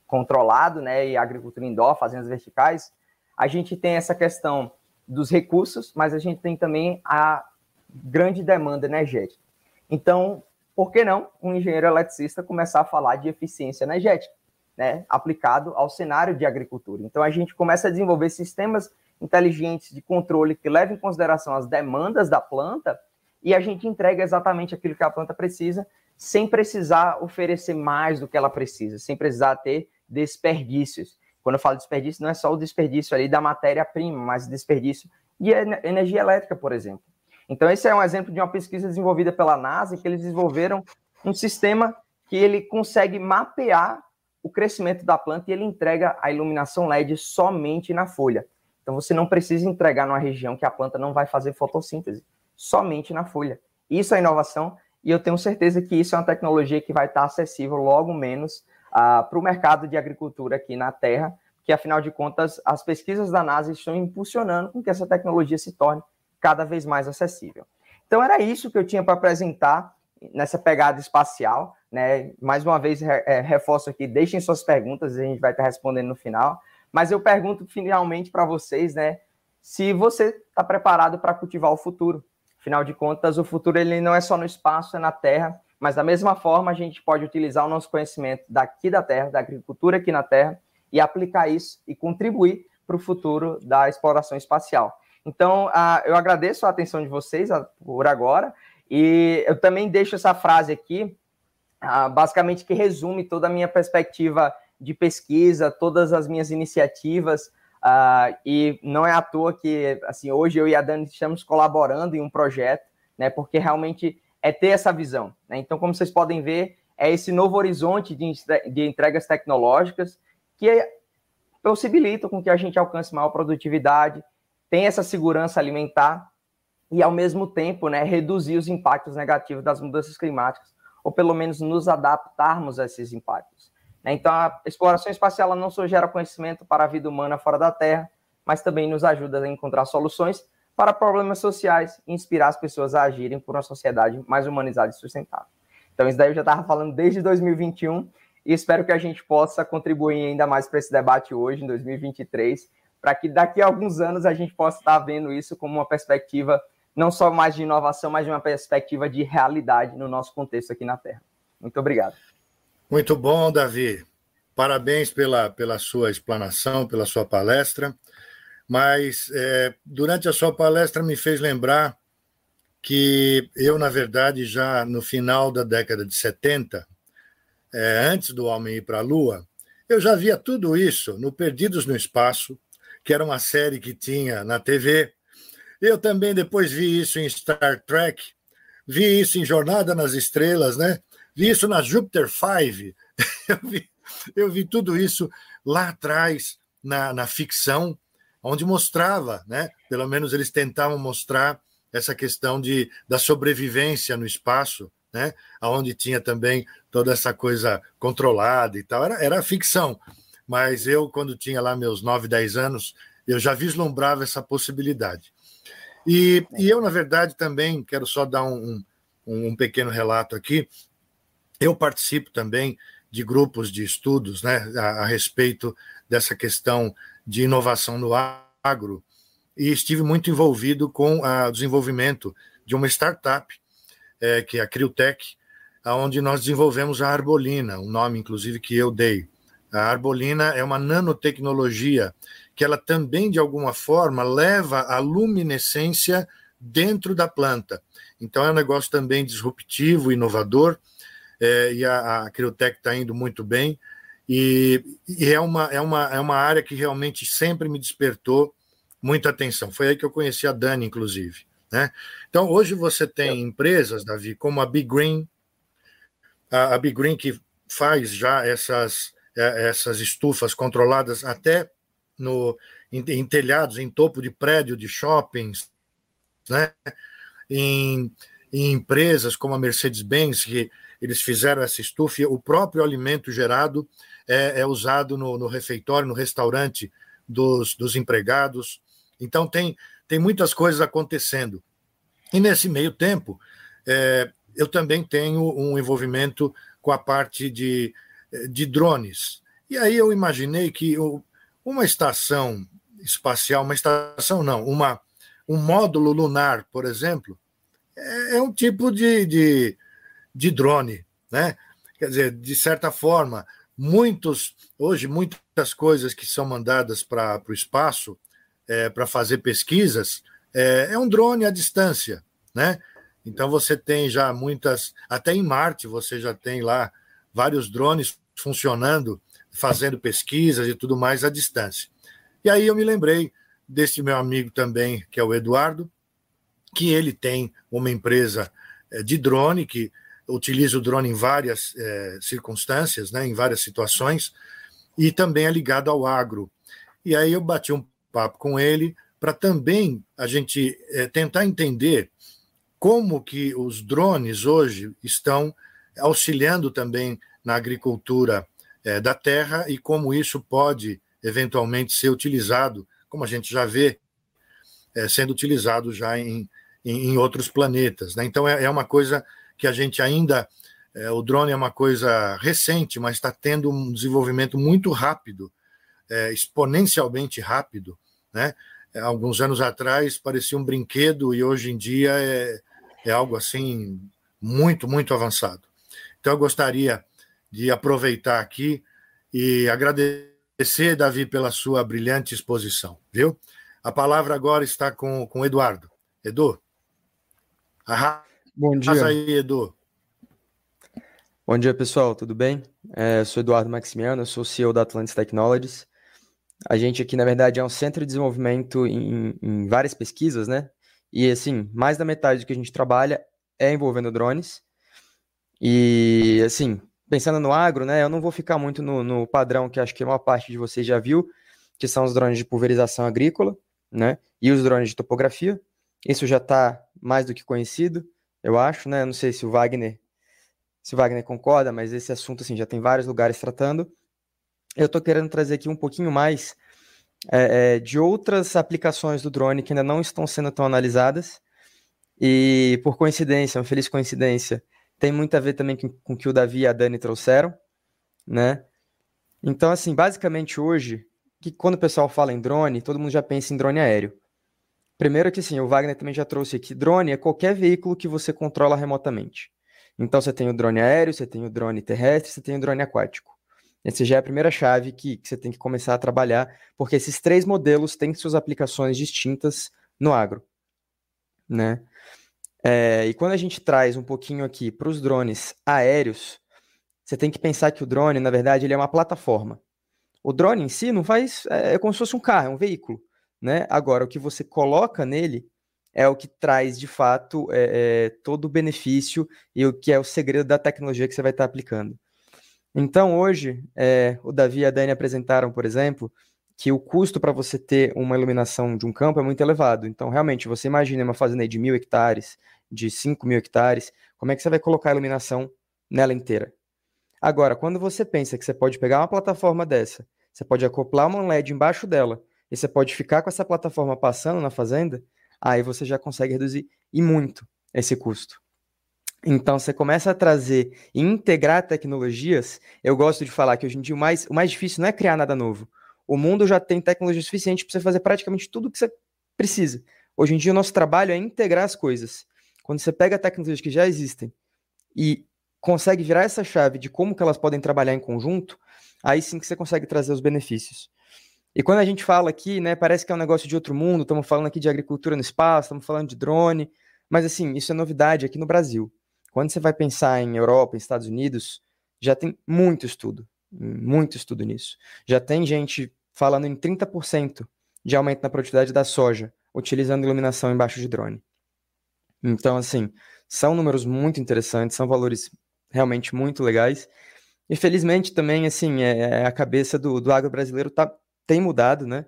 controlado, né, e agricultura indoor, fazendas verticais, a gente tem essa questão dos recursos, mas a gente tem também a grande demanda energética. Então, por que não um engenheiro eletricista começar a falar de eficiência energética, né, aplicado ao cenário de agricultura? Então, a gente começa a desenvolver sistemas inteligentes de controle que levem em consideração as demandas da planta e a gente entrega exatamente aquilo que a planta precisa sem precisar oferecer mais do que ela precisa, sem precisar ter desperdícios. Quando eu falo desperdício, não é só o desperdício ali da matéria-prima, mas desperdício de energia elétrica, por exemplo. Então, esse é um exemplo de uma pesquisa desenvolvida pela NASA, que eles desenvolveram um sistema que ele consegue mapear o crescimento da planta e ele entrega a iluminação LED somente na folha. Então, você não precisa entregar numa região que a planta não vai fazer fotossíntese, somente na folha. Isso é inovação e eu tenho certeza que isso é uma tecnologia que vai estar acessível logo menos para o mercado de agricultura aqui na Terra, que afinal de contas as pesquisas da NASA estão impulsionando com que essa tecnologia se torne cada vez mais acessível. Então era isso que eu tinha para apresentar nessa pegada espacial, né? Mais uma vez é, reforço aqui, deixem suas perguntas, a gente vai estar respondendo no final. Mas eu pergunto finalmente para vocês, né? Se você está preparado para cultivar o futuro. Afinal de contas, o futuro ele não é só no espaço, é na Terra. Mas da mesma forma, a gente pode utilizar o nosso conhecimento daqui da Terra, da agricultura aqui na Terra, e aplicar isso e contribuir para o futuro da exploração espacial. Então, eu agradeço a atenção de vocês por agora, e eu também deixo essa frase aqui, basicamente que resume toda a minha perspectiva de pesquisa, todas as minhas iniciativas, e não é à toa que, assim, hoje eu e a Dani estamos colaborando em um projeto, né, porque realmente é ter essa visão. Né? Então, como vocês podem ver, é esse novo horizonte de entregas tecnológicas que possibilitam com que a gente alcance maior produtividade, tenha essa segurança alimentar e, ao mesmo tempo, né, reduzir os impactos negativos das mudanças climáticas, ou pelo menos nos adaptarmos a esses impactos. Né? Então, a exploração espacial não só gera conhecimento para a vida humana fora da Terra, mas também nos ajuda a encontrar soluções para problemas sociais e inspirar as pessoas a agirem por uma sociedade mais humanizada e sustentável. Então, isso daí eu já estava falando desde 2021 e espero que a gente possa contribuir ainda mais para esse debate hoje, em 2023, para que daqui a alguns anos a gente possa estar vendo isso como uma perspectiva não só mais de inovação, mas de uma perspectiva de realidade no nosso contexto aqui na Terra. Muito obrigado. Muito bom, Davi. Parabéns pela, pela sua explanação, pela sua palestra mas é, durante a sua palestra me fez lembrar que eu, na verdade, já no final da década de 70, é, antes do homem ir para a Lua, eu já via tudo isso no Perdidos no Espaço, que era uma série que tinha na TV. Eu também depois vi isso em Star Trek, vi isso em Jornada nas Estrelas, né? Vi isso na Jupiter 5. *laughs* Eu vi, eu vi tudo isso lá atrás na, na ficção onde mostrava, né? Pelo menos eles tentavam mostrar essa questão de, da sobrevivência no espaço, né? Onde tinha também toda essa coisa controlada e tal. Era, era ficção, mas eu, quando tinha lá meus 9, 10 anos, eu já vislumbrava essa possibilidade. E, e eu, na verdade, também quero só dar um, um, um pequeno relato aqui. Eu participo também de grupos de estudos né, a, a respeito dessa questão de inovação no agro e estive muito envolvido com o desenvolvimento de uma startup, é, que é a Criotech, onde nós desenvolvemos a Arbolina, um nome, inclusive, que eu dei. A Arbolina é uma nanotecnologia que ela também, de alguma forma, leva a luminescência dentro da planta. Então, é um negócio também disruptivo, inovador, é, e a, a Criotech está indo muito bem. E, e, é, uma, é, uma, é uma área que realmente sempre me despertou muita atenção. Foi aí que eu conheci a Dani, inclusive. Né? Então, hoje você tem empresas, Davi, como a Big Green, a, a Big Green que faz já essas, é, essas estufas controladas até no, em, em, telhados, em topo de prédio de shoppings, né? em, em empresas como a Mercedes-Benz, que eles fizeram essa estufa, o próprio alimento gerado é, é usado no, no, refeitório, no restaurante dos, dos empregados. Então, tem, tem muitas coisas acontecendo. E nesse meio tempo, é, eu também tenho um envolvimento com a parte de, de drones. E aí eu imaginei que uma estação espacial, uma estação não, uma, um módulo lunar, por exemplo, é, é um tipo de, de, de drone, né? Quer dizer, de certa forma, muitos hoje muitas coisas que são mandadas para o espaço é, para fazer pesquisas é, é, um drone à distância, né? Então você tem já muitas, até em Marte você já tem lá vários drones funcionando, fazendo pesquisas e tudo mais à distância. E aí eu me lembrei desse meu amigo também, que é o Eduardo, que ele tem uma empresa eh, de drone que utiliza o drone em várias é, circunstâncias, né, em várias situações, e também é ligado ao agro. E aí eu bati um papo com ele para também a gente é, tentar entender como que os drones hoje estão auxiliando também na agricultura é, da terra e como isso pode eventualmente ser utilizado, como a gente já vê, sendo utilizado já em, em, em outros planetas. Né? Então é, é, uma coisa que a gente ainda. É, o drone é uma coisa recente, mas está tendo um desenvolvimento muito rápido, é, exponencialmente rápido. Né? alguns anos atrás parecia um brinquedo e hoje em dia é, é algo assim muito, muito avançado. Então, eu gostaria de aproveitar aqui e agradecer, Davi, pela sua brilhante exposição, viu? A palavra agora está com, com o Eduardo. Edu? Arrasa Bom dia. aí, Edu. Bom dia, pessoal, tudo bem? É, eu sou Eduardo Maximiano, sou CEO da Atlantis Technologies. A gente aqui, na verdade, é um centro de desenvolvimento em, em várias pesquisas, né? E, assim, mais da metade do que a gente trabalha é envolvendo drones. E, assim, pensando no agro, né? Eu não vou ficar muito no, no padrão que acho que uma parte de vocês já viu, que são os drones de pulverização agrícola, né? E os drones de topografia. Isso já está mais do que conhecido, eu acho, né? não sei se o Wagner se o Wagner concorda, mas esse assunto assim já tem vários lugares tratando. Eu estou querendo trazer aqui um pouquinho mais é, é, de outras aplicações do drone que ainda não estão sendo tão analisadas. E por coincidência, uma feliz coincidência, tem muito a ver também com, com o que o Davi e a Dani trouxeram, né? Então, assim, basicamente hoje, que quando o pessoal fala em drone, todo mundo já pensa em drone aéreo. Primeiro que, assim, o Wagner também já trouxe aqui, drone é qualquer veículo que você controla remotamente. Então, você tem o drone aéreo, você tem o drone terrestre, você tem o drone aquático. Essa já é a primeira chave que, que, você tem que começar a trabalhar, porque esses três modelos têm suas aplicações distintas no agro. Né? É, e quando a gente traz um pouquinho aqui para os drones aéreos, você tem que pensar que o drone, na verdade, ele é uma plataforma. O drone em si não faz. É, é como se fosse um carro, é um veículo. Né? Agora, o que você coloca nele é o que traz, de fato, é, é, todo o benefício e o que é o segredo da tecnologia que você vai estar aplicando. Então, hoje, é, o Davi e a Dani apresentaram, por exemplo, que o custo para você ter uma iluminação de um campo é muito elevado. Então, realmente, você imagina uma fazenda de mil hectares, de cinco mil hectares, como é que você vai colocar a iluminação nela inteira? Agora, quando você pensa que você pode pegar uma plataforma dessa, você pode acoplar uma LED embaixo dela, e você pode ficar com essa plataforma passando na fazenda, aí você já consegue reduzir e muito esse custo. Então, você começa a trazer e integrar tecnologias. Eu gosto de falar que hoje em dia o mais, o mais difícil não é criar nada novo. O mundo já tem tecnologia suficiente para você fazer praticamente tudo o que você precisa. Hoje em dia, o nosso trabalho é integrar as coisas. Quando você pega tecnologias que já existem e consegue virar essa chave de como que elas podem trabalhar em conjunto, aí sim que você consegue trazer os benefícios. E quando a gente fala aqui, né, parece que é um negócio de outro mundo, estamos falando aqui de agricultura no espaço, estamos falando de drone, mas assim, isso é novidade aqui no Brasil. Quando você vai pensar em Europa, em Estados Unidos, já tem muito estudo, muito estudo nisso. Já tem gente falando em 30% de aumento na produtividade da soja, utilizando iluminação embaixo de drone. Então, assim, são números muito interessantes, são valores realmente muito legais. E felizmente também, assim, é, é a cabeça do, do agro brasileiro tá, tem mudado, né?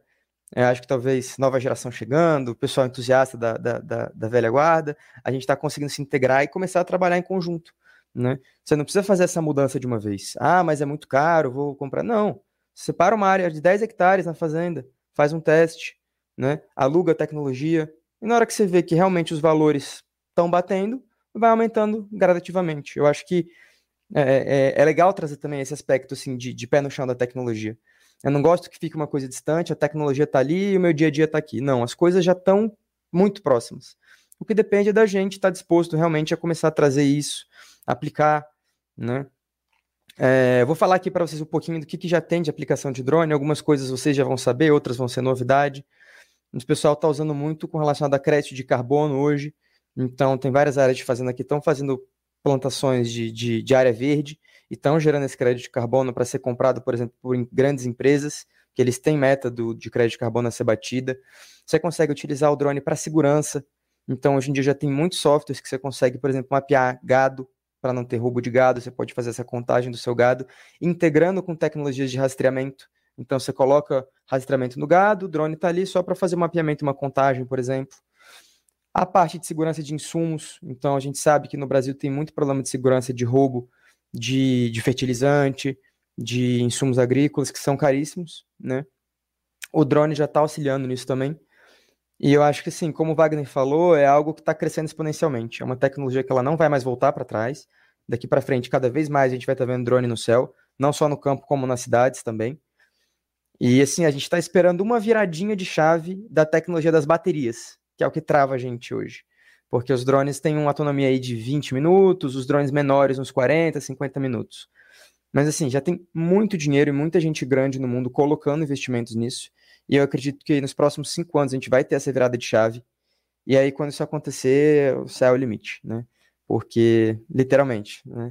Eu acho que talvez nova geração chegando, o pessoal entusiasta da, da, da, da velha guarda, a gente está conseguindo se integrar e começar a trabalhar em conjunto. Né? Você não precisa fazer essa mudança de uma vez. Ah, mas é muito caro, vou comprar. Não. Separa uma área de 10 hectares na fazenda, faz um teste, né? aluga a tecnologia, e na hora que você vê que realmente os valores estão batendo, vai aumentando gradativamente. Eu acho que é, é, é legal trazer também esse aspecto assim, de, de pé no chão da tecnologia. Eu não gosto que fique uma coisa distante, a tecnologia está ali e o meu dia a dia está aqui. Não, as coisas já estão muito próximas. O que depende é da gente estar tá disposto realmente a começar a trazer isso, aplicar, né? É, vou falar aqui para vocês um pouquinho do que, que, já tem de aplicação de drone. Algumas coisas vocês já vão saber, outras vão ser novidade. O pessoal está usando muito com relação a crédito de carbono hoje. Então, tem várias áreas de fazenda que estão fazendo plantações de, de, de área verde e estão gerando esse crédito de carbono para ser comprado, por exemplo, por grandes empresas, que eles têm meta do, de crédito de carbono a ser batida. Você consegue utilizar o drone para segurança. Então, hoje em dia já tem muitos softwares que você consegue, por exemplo, mapear gado para não ter roubo de gado. Você pode fazer essa contagem do seu gado, integrando com tecnologias de rastreamento. Então, você coloca rastreamento no gado, o drone está ali só para fazer um mapeamento, uma contagem, por exemplo. A parte de segurança de insumos, então a gente sabe que no Brasil tem muito problema de segurança de roubo de, de fertilizante, de insumos agrícolas que são caríssimos, né? O drone já está auxiliando nisso também. E eu acho que, sim, como o Wagner falou, é algo que está crescendo exponencialmente. É uma tecnologia que ela não vai mais voltar para trás. Daqui para frente, cada vez mais a gente vai estar tá vendo drone no céu, não só no campo, como nas cidades também. E assim, a gente está esperando uma viradinha de chave da tecnologia das baterias, que é o que trava a gente hoje. Porque os drones têm uma autonomia aí de 20 minutos, os drones menores uns 40, 50 minutos. Mas assim, já tem muito dinheiro e muita gente grande no mundo colocando investimentos nisso. E eu acredito que nos próximos cinco anos a gente vai ter essa virada de chave. E aí, quando isso acontecer, o céu é o limite, né? Porque, literalmente, né?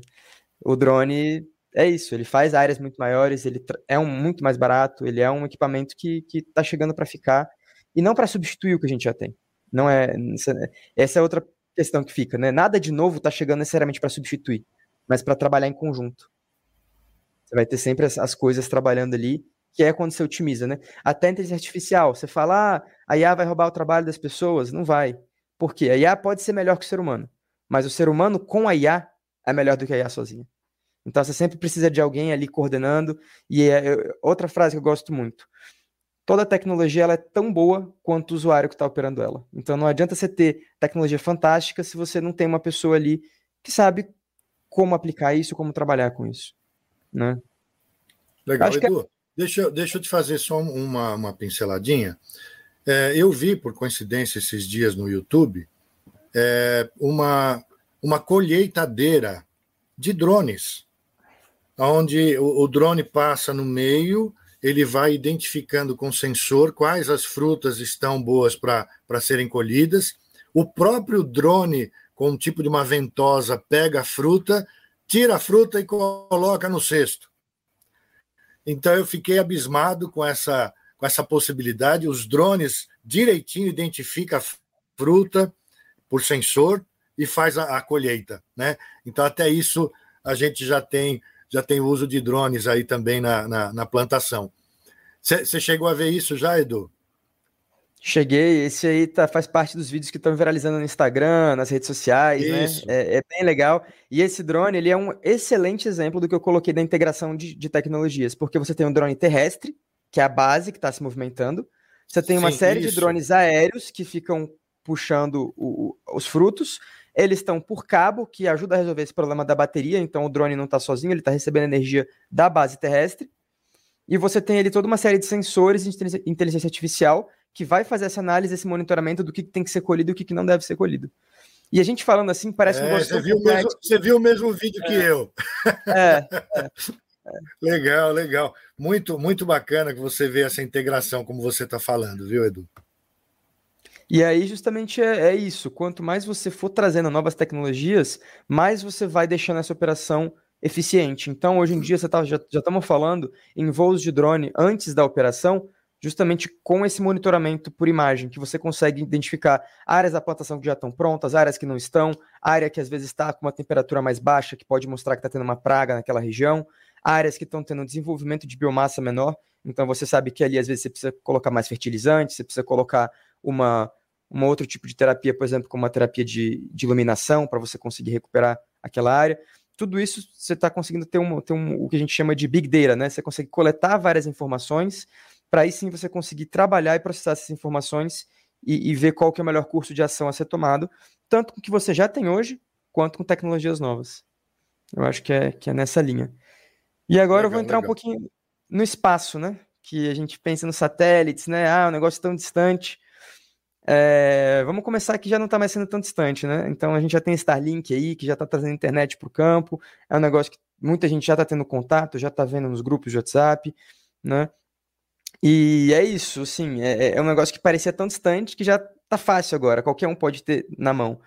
O drone é isso, ele faz áreas muito maiores, ele é um muito mais barato, ele é um equipamento que está chegando para ficar e não para substituir o que a gente já tem. Não é essa é outra questão que fica, né? Nada de novo está chegando necessariamente para substituir, mas para trabalhar em conjunto. Você vai ter sempre as, as, coisas trabalhando ali, que é quando você otimiza, né? Até a inteligência artificial, você fala, ah, a IA vai roubar o trabalho das pessoas? Não vai. Por quê? A IA pode ser melhor que o ser humano, mas o ser humano com a IA é melhor do que a IA sozinha. Então você sempre precisa de alguém ali coordenando. E é, outra frase que eu gosto muito: toda tecnologia ela é tão boa quanto o usuário que está operando ela. Então não adianta você ter tecnologia fantástica se você não tem uma pessoa ali que sabe como aplicar isso, como trabalhar com isso. Né? Legal, Acho Edu. Que... Deixa, deixa eu te fazer só uma, uma pinceladinha. É, eu vi, por coincidência, esses dias no YouTube, é, uma, uma colheitadeira de drones, onde o, o drone passa no meio, ele vai identificando com sensor quais as frutas estão boas para serem colhidas. O próprio drone, com um tipo de uma ventosa, pega a fruta, tira a fruta e coloca no cesto. Então eu fiquei abismado com essa, com essa possibilidade. Os drones direitinho identificam a fruta por sensor e faz a, a, colheita, né? Então até isso a gente já tem já tem uso de drones aí também na, na, na plantação. Você chegou a ver isso já, Edu? Cheguei, esse aí tá, faz parte dos vídeos que estão viralizando no Instagram, nas redes sociais, né? Isso. né? É, é, bem legal. E esse drone, ele é um excelente exemplo do que eu coloquei da integração de, de tecnologias, porque você tem um drone terrestre, que é a base que está se movimentando, você tem uma Sim, série isso. de drones aéreos que ficam puxando o, os frutos, eles estão por cabo, que ajuda a resolver esse problema da bateria, então o drone não está sozinho, ele está recebendo energia da base terrestre, e você tem ali toda uma série de sensores de inteligência artificial que vai fazer essa análise, esse monitoramento do que tem que ser colhido e o que não deve ser colhido. E a gente falando assim, parece é, um você viu, mesmo, você viu o mesmo vídeo é. que eu. *laughs* É, é, Legal, legal. Muito, muito bacana que você vê essa integração, como você está falando, viu, Edu? E aí, justamente é, é, isso. Quanto mais você for trazendo novas tecnologias, mais você vai deixando essa operação eficiente. Então, hoje em dia, você tá, já estamos falando em voos de drone antes da operação, justamente com esse monitoramento por imagem, que você consegue identificar áreas da plantação que já estão prontas, áreas que não estão, área que às vezes está com uma temperatura mais baixa, que pode mostrar que está tendo uma praga naquela região, áreas que estão tendo desenvolvimento de biomassa menor, então você sabe que ali às vezes você precisa colocar mais fertilizante, você precisa colocar uma, uma outro tipo de terapia, por exemplo, como uma terapia de, de iluminação, para você conseguir recuperar aquela área. Tudo isso você está conseguindo ter, um, ter um, o que a gente chama de big data, né? Você consegue coletar várias informações para aí sim você conseguir trabalhar e processar essas informações e, e, ver qual que é o melhor curso de ação a ser tomado, tanto com o que você já tem hoje, quanto com tecnologias novas. Eu acho que é, que é nessa linha. E agora legal, eu vou entrar legal. um pouquinho no espaço, né? Que a gente pensa nos satélites, né? Ah, um negócio tão distante. É, vamos começar que já não está mais sendo tão distante, né? Então a gente já tem Starlink aí, que já está trazendo internet para o campo. É um negócio que muita gente já está tendo contato, já está vendo nos grupos de WhatsApp, né? E é isso, assim, é, é, um negócio que parecia tão distante que já tá fácil agora, qualquer um pode ter na mão.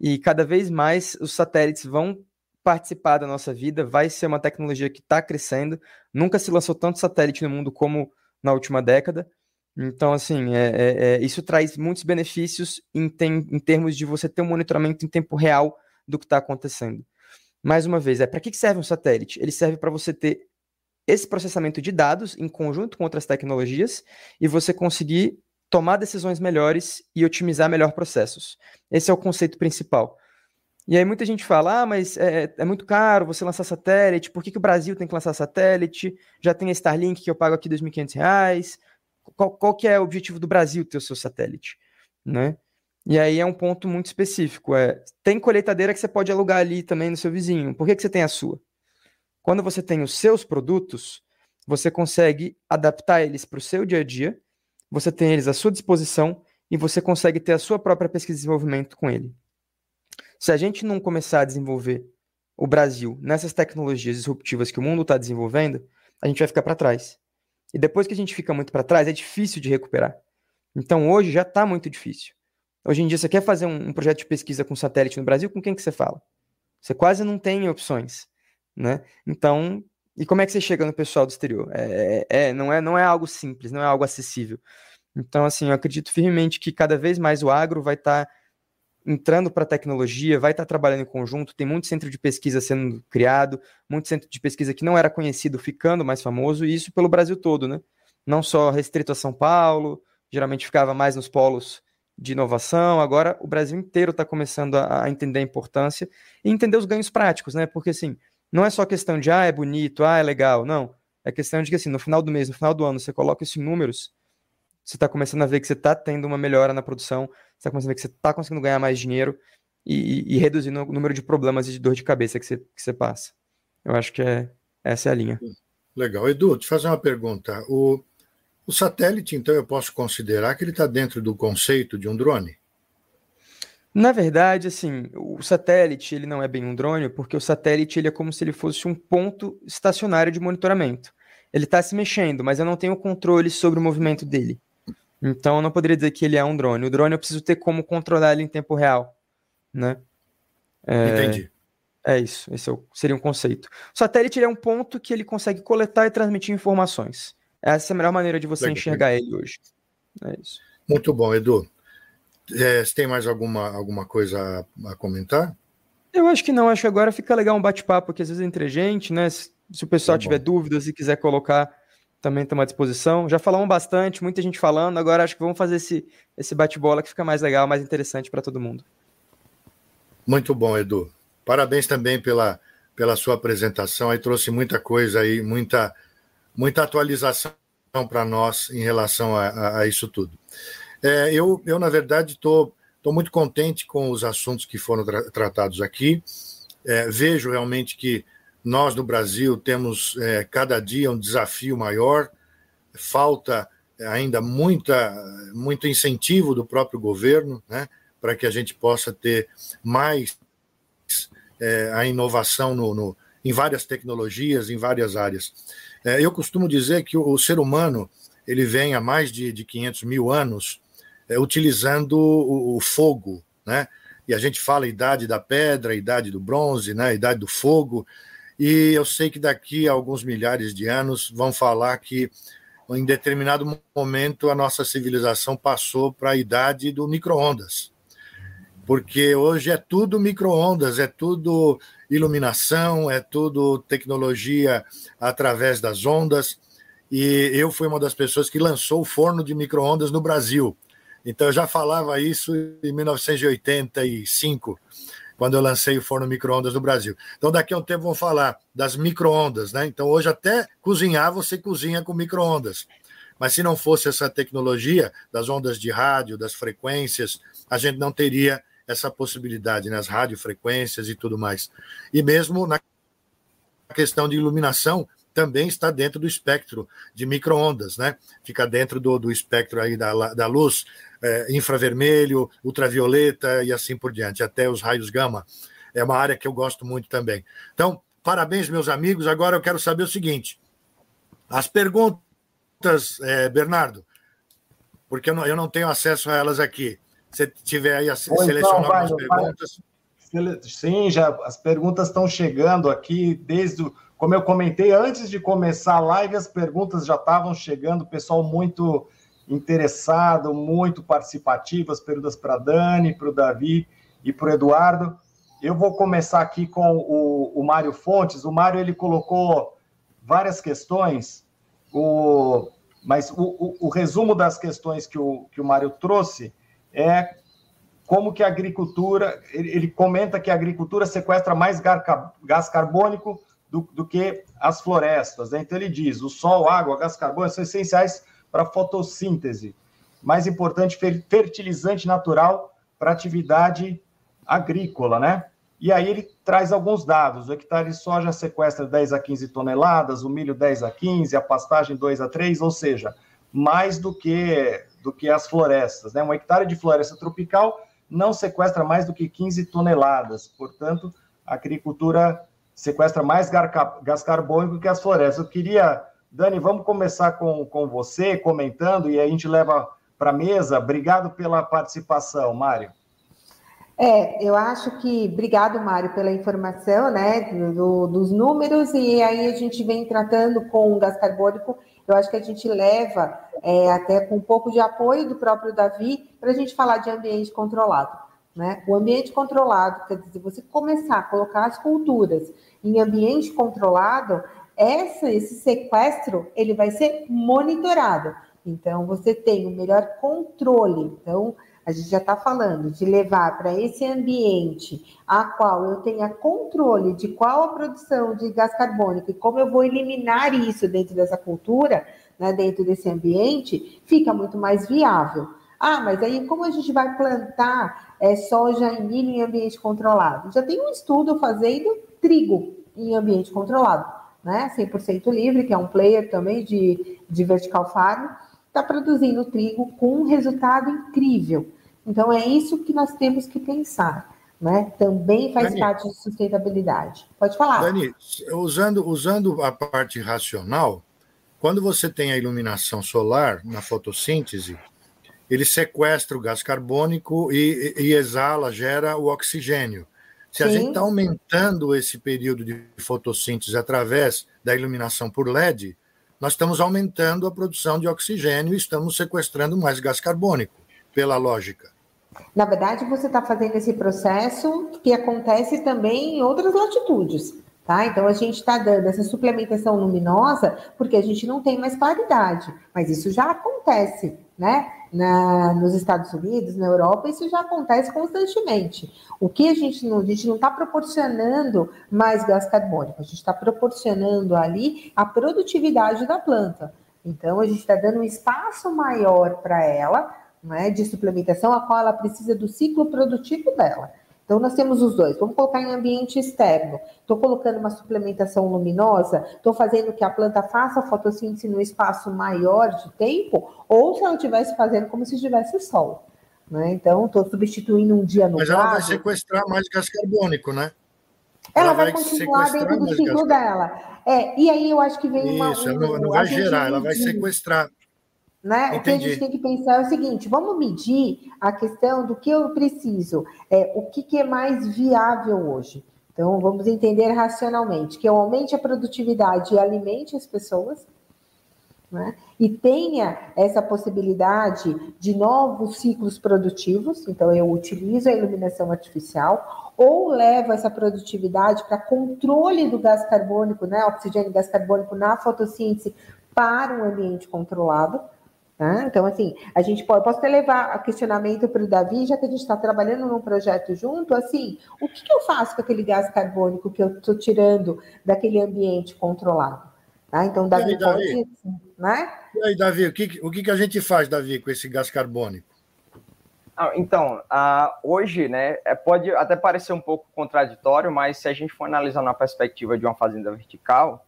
e cada vez mais os satélites vão participar da nossa vida, vai ser uma tecnologia que está crescendo. Nunca se lançou tanto satélite no mundo como na última década. Então, assim, é, é, é, isso traz muitos benefícios em, tem, em, termos de você ter um monitoramento em tempo real do que está acontecendo. Mais uma vez, é para que serve um satélite? Ele serve para você ter esse processamento de dados em conjunto com outras tecnologias e você conseguir tomar decisões melhores e otimizar melhor processos. Esse é o conceito principal. E aí muita gente fala, ah, mas é, é muito caro você lançar satélite, por que, que o Brasil tem que lançar satélite? Já tem a Starlink que eu pago aqui R$ 2.500, qual, qual que é o objetivo do Brasil ter o seu satélite, né? E aí é um ponto muito específico, é, tem colheitadeira que você pode alugar ali também no seu vizinho, por que, que você tem a sua? Quando você tem os seus produtos, você consegue adaptar eles para o seu dia a dia, você tem eles à sua disposição e você consegue ter a sua própria pesquisa e desenvolvimento com ele. Se a gente não começar a desenvolver o Brasil nessas tecnologias disruptivas que o mundo está desenvolvendo, a gente vai ficar para trás. E depois que a gente fica muito para trás, é difícil de recuperar. Então hoje já está muito difícil. Hoje em dia, você quer fazer um, projeto de pesquisa com satélite no Brasil, com quem que você fala? Você quase não tem opções, né? Então, e como é que você chega no pessoal do exterior? É, é, é não, é, não é algo simples, não é algo acessível. Então, assim, eu acredito firmemente que cada vez mais o agro vai estar tá entrando para a tecnologia, vai estar tá trabalhando em conjunto. Tem muito centro de pesquisa sendo criado, muito centro de pesquisa que não era conhecido ficando mais famoso, e isso pelo Brasil todo, né? Não só restrito a São Paulo, geralmente ficava mais nos polos de inovação. Agora o Brasil inteiro está começando a, a, entender a importância e entender os ganhos práticos, né? Porque assim, não é só questão de ah, é bonito, ah, é legal. Não. É questão de que assim, no final do mês, no final do ano, você coloca isso em números, você está começando a ver que você está tendo uma melhora na produção, você está começando a ver que você está conseguindo ganhar mais dinheiro e, e, reduzindo o número de problemas e de dor de cabeça que você, que você passa. Eu acho que é, essa é a linha. Legal. Edu, te fazer uma pergunta. O, o satélite, então, eu posso considerar que ele está dentro do conceito de um drone? Na verdade, assim, o satélite ele não é bem um drone, porque o satélite ele é como se ele fosse um ponto estacionário de monitoramento. Ele está se mexendo, mas eu não tenho controle sobre o movimento dele. Então, eu não poderia dizer que ele é um drone. O drone eu preciso ter como controlar ele em tempo real, né? É, Entendi. É isso, esse é seria um conceito. O satélite é um ponto que ele consegue coletar e transmitir informações. Essa é a melhor maneira de você Legal. enxergar ele hoje. É isso. Muito bom, Edu. É, você tem mais alguma, alguma coisa a, a, comentar? Eu acho que não, acho que agora fica legal um bate-papo aqui, às vezes entre gente, né? Se, se o pessoal tá tiver dúvidas e quiser colocar também estamos à disposição. Já falamos bastante, muita gente falando, agora acho que vamos fazer esse, esse bate-bola que fica mais legal, mais interessante para todo mundo. Muito bom, Edu. Parabéns também pela, pela sua apresentação, aí trouxe muita coisa aí, muita, muita atualização para nós em relação a, a, a isso tudo. É, eu, eu, na verdade, estou muito contente com os assuntos que foram tra tratados aqui. É, vejo realmente que nós, no Brasil, temos é, cada dia um desafio maior, falta ainda muita, muito incentivo do próprio governo né, para que a gente possa ter mais é, a inovação no, no, em várias tecnologias, em várias áreas. É, eu costumo dizer que o, o, ser humano ele vem há mais de, de 500 mil anos é, utilizando o, o, fogo, né? E a gente fala idade da pedra, idade do bronze, né? Idade do fogo. E eu sei que daqui a alguns milhares de anos vão falar que em determinado momento a nossa civilização passou para a idade do micro-ondas. Porque hoje é tudo micro-ondas, é tudo iluminação, é tudo tecnologia através das ondas. E eu fui uma das pessoas que lançou o forno de micro-ondas no Brasil. Então eu já falava isso em 1985, quando eu lancei o forno micro-ondas no Brasil. Então daqui a um tempo vão falar das micro-ondas, né? Então hoje até cozinhar você cozinha com micro-ondas. Mas se não fosse essa tecnologia das ondas de rádio, das frequências, a gente não teria essa possibilidade nas né? radiofrequências e tudo mais. E mesmo na questão de iluminação, também está dentro do espectro de microondas, né? Fica dentro do, do espectro aí da, da luz é, infravermelho, ultravioleta e assim por diante, até os raios gama. É uma área que eu gosto muito também. Então, parabéns, meus amigos. Agora eu quero saber o seguinte: as perguntas, é, Bernardo, porque eu não, eu não tenho acesso a elas aqui. Se tiver aí a então, selecionar algumas perguntas. sim, já as perguntas estão chegando aqui desde o, como eu comentei antes de começar a live, as perguntas já estavam chegando, pessoal muito interessado, muito participativo, as perguntas para Dani, para o Davi e para o Eduardo. Eu vou começar aqui com o, o Mário Fontes. O Mário ele colocou várias questões, o, mas o, o, o resumo das questões que o, que o Mário trouxe é como que a agricultura, ele, ele comenta que a agricultura sequestra mais gás carbônico do, do que as florestas. Né? Então ele diz, o sol, água, gás carbônico são essenciais para fotossíntese. Mais importante, fertilizante natural para atividade agrícola, né? E aí ele traz alguns dados. O hectare de soja sequestra 10 a 15 toneladas, o milho 10 a 15, a pastagem 2 a 3, ou seja, mais do que do que as florestas, né? Um hectare de floresta tropical não sequestra mais do que 15 toneladas. Portanto, a agricultura sequestra mais gás carbônico que as florestas. Eu queria, Dani, vamos começar com, com você comentando e a gente leva para a mesa. Obrigado pela participação, Mário. É, eu acho que, obrigado, Mário, pela informação, né, do, dos números, e aí a gente vem tratando com o gás carbônico, eu acho que a gente leva, é, até com um pouco de apoio do próprio Davi, para a gente falar de ambiente controlado. Né? O ambiente controlado, quer dizer, você começar a colocar as culturas em ambiente controlado, essa, esse sequestro ele vai ser monitorado. Então, você tem o um melhor controle. Então, a gente já está falando de levar para esse ambiente a qual eu tenha controle de qual a produção de gás carbônico e como eu vou eliminar isso dentro dessa cultura, né, dentro desse ambiente, fica muito mais viável. Ah, mas aí como a gente vai plantar é, soja e milho em ambiente controlado? Já tem um estudo fazendo trigo em ambiente controlado, né? 100% livre, que é um player também de, de vertical farm, está produzindo trigo com um resultado incrível. Então é isso que nós temos que pensar. Né? Também faz Dani, parte de sustentabilidade. Pode falar. Dani, usando, usando a parte racional, quando você tem a iluminação solar na fotossíntese, ele sequestra o gás carbônico e, e exala, gera o oxigênio. Se Sim. a gente está aumentando esse período de fotossíntese através da iluminação por LED, nós estamos aumentando a produção de oxigênio e estamos sequestrando mais gás carbônico, pela lógica. Na verdade, você está fazendo esse processo que acontece também em outras latitudes. Tá? Então a gente está dando essa suplementação luminosa porque a gente não tem mais claridade, mas isso já acontece, né? Na, nos Estados Unidos, na Europa, isso já acontece constantemente. O que a gente não, não está proporcionando mais gás carbônico, a gente está proporcionando ali a produtividade da planta. Então a gente está dando um espaço maior para ela, né, de suplementação, a qual ela precisa do ciclo produtivo dela. Então, nós temos os dois. Vamos colocar em ambiente externo. Estou colocando uma suplementação luminosa, estou fazendo que a planta faça fotossíntese no espaço maior de tempo, ou se ela estivesse fazendo como se tivesse sol. Né? Então, estou substituindo um dia no Mas ela vai sequestrar mais gás carbônico, né? Ela, ela vai, vai continuar dentro do ciclo dela. É, e aí eu acho que vem Isso, uma. Isso, não, não vai gerar, ela vai sequestrar. Né? O que a gente tem que pensar é o seguinte: vamos medir a questão do que eu preciso, é, o que, que é mais viável hoje. Então, vamos entender racionalmente que eu aumente a produtividade e alimente as pessoas, né? e tenha essa possibilidade de novos ciclos produtivos. Então, eu utilizo a iluminação artificial ou levo essa produtividade para controle do gás carbônico, né? oxigênio e gás carbônico na fotossíntese para um ambiente controlado. Tá? Então, assim, a gente pode, posso até levar a questionamento para o Davi, já que a gente está trabalhando num projeto junto, assim, o que, que eu faço com aquele gás carbônico que eu estou tirando daquele ambiente controlado? Tá? Então, Davi, aí, Davi? pode, né? E aí, Davi, o que, o que, que a gente faz, Davi, com esse gás carbônico? Ah, então, uh, hoje, né, é, pode até parecer um pouco contraditório, mas se a gente for analisar na perspectiva de uma fazenda vertical,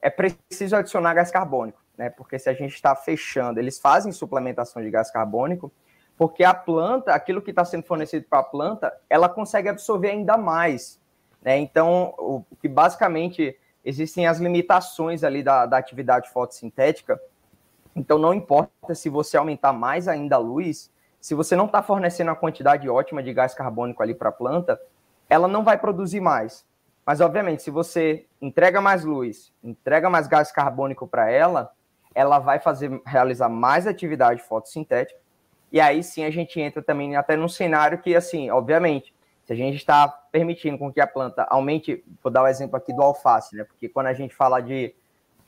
é preciso adicionar gás carbônico né? Porque se a gente está fechando, eles fazem suplementação de gás carbônico, porque a planta, aquilo que está sendo fornecido para a planta, ela consegue absorver ainda mais. Né? Então, o, que basicamente existem as limitações ali da, da atividade fotossintética. Então, não importa se você aumentar mais ainda a luz, se você não está fornecendo a quantidade ótima de gás carbônico ali para a planta, ela não vai produzir mais. Mas, obviamente, se você entrega mais luz, entrega mais gás carbônico para ela, ela vai fazer realizar mais atividade fotossintética. E aí sim a gente entra também até num cenário que, assim, obviamente, se a gente está permitindo com que a planta aumente, vou dar o um exemplo aqui do alface, né? Porque quando a gente fala de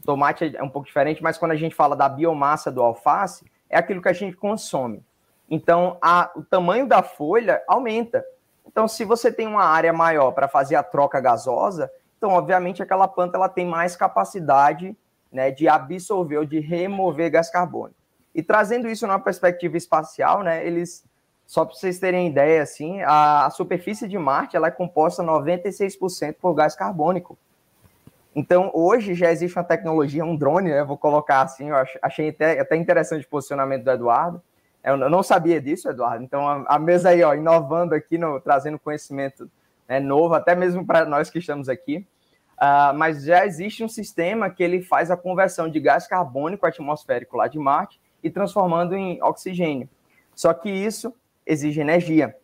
tomate é um pouco diferente, mas quando a gente fala da biomassa do alface, é aquilo que a gente consome. Então, a, o tamanho da folha aumenta. Então, se você tem uma área maior para fazer a troca gasosa, então, obviamente, aquela planta ela tem mais capacidade né, de absorver ou de remover gás carbônico. E trazendo isso numa perspectiva espacial, né, eles, só para vocês terem ideia, assim, a, a superfície de Marte ela é composta 96% por gás carbônico. Então, hoje já existe uma tecnologia, um drone, né, vou colocar assim, eu achei até, até interessante o posicionamento do Eduardo, eu não sabia disso, Eduardo. Então, a, a mesa aí, ó, inovando aqui, no, trazendo conhecimento né, novo, até mesmo para nós que estamos aqui. Uh, mas já existe um sistema que ele faz a conversão de gás carbônico atmosférico lá de Marte e transformando em oxigênio. Só que isso exige energia.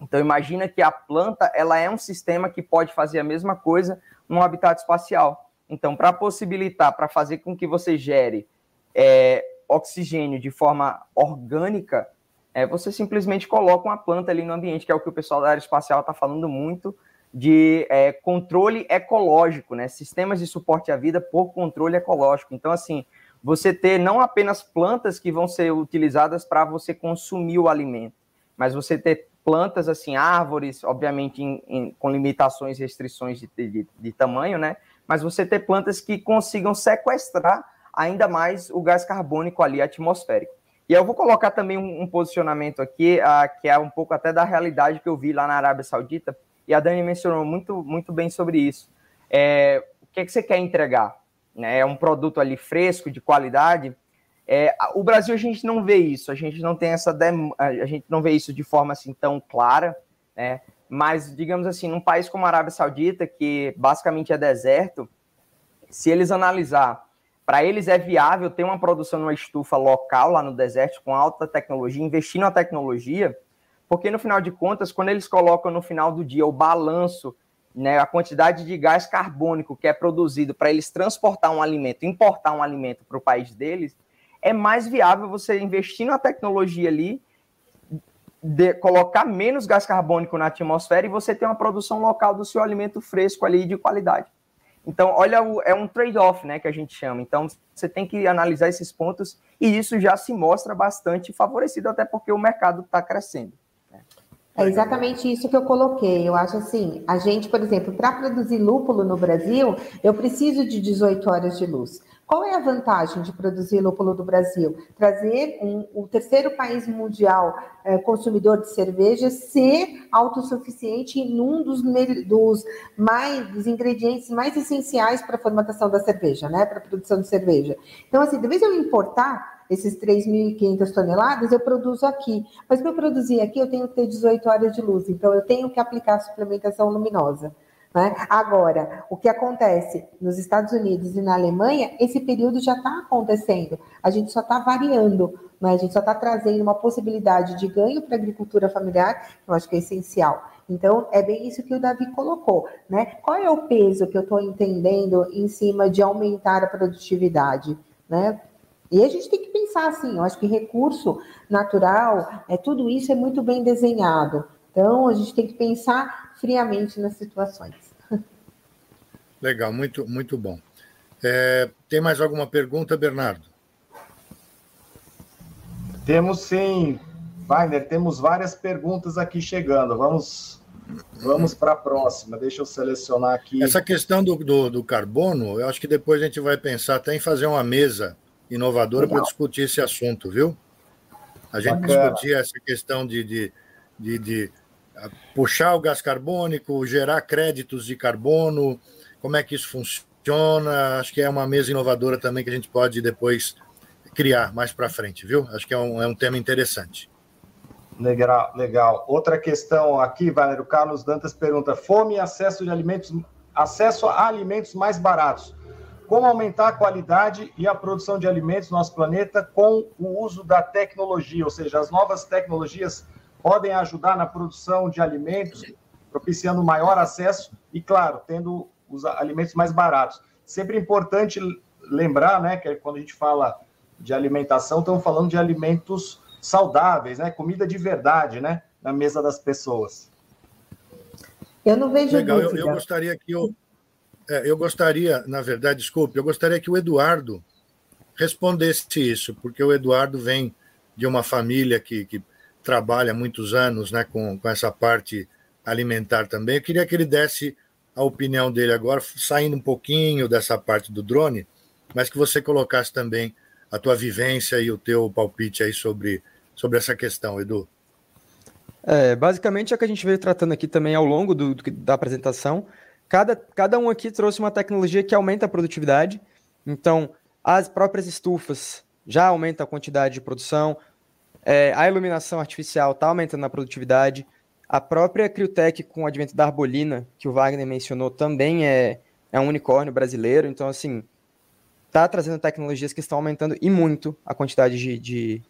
Então imagina que a planta ela é um sistema que pode fazer a mesma coisa num habitat espacial. Então para possibilitar, para fazer com que você gere é, oxigênio de forma orgânica, é, você simplesmente coloca uma planta ali no ambiente, que é o que o pessoal da área espacial está falando muito, de é, controle ecológico, né? Sistemas de suporte à vida por controle ecológico. Então, assim, você ter não apenas plantas que vão ser utilizadas para você consumir o alimento, mas você ter plantas, assim, árvores, obviamente em, em, com limitações e restrições de, de, de tamanho, né? Mas você ter plantas que consigam sequestrar ainda mais o gás carbônico ali atmosférico. E eu vou colocar também um, posicionamento aqui, uh, que é um pouco até da realidade que eu vi lá na Arábia Saudita, e a Dani mencionou muito, muito bem sobre isso. É, o que, é que você quer entregar? Né? É um produto ali fresco, de qualidade. É, o Brasil a gente não vê isso, a gente não tem essa a gente não vê isso de forma assim tão clara, né? Mas digamos assim, num país como a Arábia Saudita, que basicamente é deserto, se eles analisar para eles é viável ter uma produção numa estufa local lá no deserto com alta tecnologia, investir na tecnologia, porque no final de contas, quando eles colocam no final do dia o balanço, né, a quantidade de gás carbônico que é produzido para eles transportar um alimento, importar um alimento para o país deles, é mais viável você investir na tecnologia ali, de, colocar menos gás carbônico na atmosfera e você ter uma produção local do seu alimento fresco ali de qualidade. Então, olha, é um trade-off, né, que a gente chama. Então, você tem que analisar esses pontos e isso já se mostra bastante favorecido, até porque o mercado está crescendo. É exatamente isso que eu coloquei. Eu acho assim, a gente, por exemplo, para produzir lúpulo no Brasil, eu preciso de 18 horas de luz. Qual é a vantagem de produzir lúpulo do Brasil? Trazer um, o terceiro país mundial é, consumidor de cerveja ser autossuficiente em um dos, dos, mais, dos ingredientes mais essenciais para a formatação da cerveja, né? Para a produção de cerveja. Então, assim, de vez eu importar esses 3.500 toneladas, eu produzo aqui. Mas para produzir aqui, eu tenho que ter 18 horas de luz. Então, eu tenho que aplicar suplementação luminosa. Né? Agora, o que acontece nos Estados Unidos e na Alemanha, esse período já está acontecendo. A gente só está variando, né? a gente só está trazendo uma possibilidade de ganho para a agricultura familiar, que eu acho que é essencial. Então, é bem isso que o Davi colocou. Né? Qual é o peso que eu estou entendendo em cima de aumentar a produtividade? Né? E a gente tem que pensar assim, eu acho que recurso natural, é, tudo isso é muito bem desenhado. Então, a gente tem que pensar friamente nas situações. Legal, muito, muito bom. É, tem mais alguma pergunta, Bernardo? Temos sim, Wagner, temos várias perguntas aqui chegando. Vamos, vamos para a próxima. Deixa eu selecionar aqui. Essa questão do, do, do, carbono, eu acho que depois a gente vai pensar até em fazer uma mesa inovadora para discutir esse assunto, viu? A gente Bacana. discutir essa questão de, de, de, de puxar o gás carbônico, gerar créditos de carbono, como é que isso funciona. Acho que é uma mesa inovadora também que a gente pode depois criar mais para frente, viu? Acho que é um, é um tema interessante. Legal, legal. Outra questão aqui, Valério Carlos Dantas pergunta: fome e acesso de alimentos, acesso a alimentos mais baratos. Como aumentar a qualidade e a produção de alimentos no nosso planeta com o uso da tecnologia, ou seja, as novas tecnologias podem ajudar na produção de alimentos propiciando maior acesso e, claro, tendo os alimentos mais baratos. Sempre importante lembrar, né, que quando a gente fala de alimentação, estamos falando de alimentos saudáveis, né, comida de verdade, né, na mesa das pessoas. Eu não vejo Legal, eu, eu, gostaria que eu, é, eu gostaria, na verdade, desculpe, eu gostaria que o Eduardo respondesse isso, porque o Eduardo vem de uma família que, que trabalha muitos anos né, com, com essa parte alimentar também. Eu queria que ele desse a opinião dele agora, saindo um pouquinho dessa parte do drone, mas que você colocasse também a tua vivência e o teu palpite aí sobre, sobre essa questão, Edu. É, basicamente é o que a gente veio tratando aqui também ao longo do, do, da apresentação. Cada, cada um aqui trouxe uma tecnologia que aumenta a produtividade. Então, as próprias estufas já aumentam a quantidade de produção. É, a iluminação artificial está aumentando a produtividade. A própria Criotech, com o advento da arbolina, que o Wagner mencionou, também é, é um unicórnio brasileiro. Então, assim, está trazendo tecnologias que estão aumentando e muito a quantidade de, de,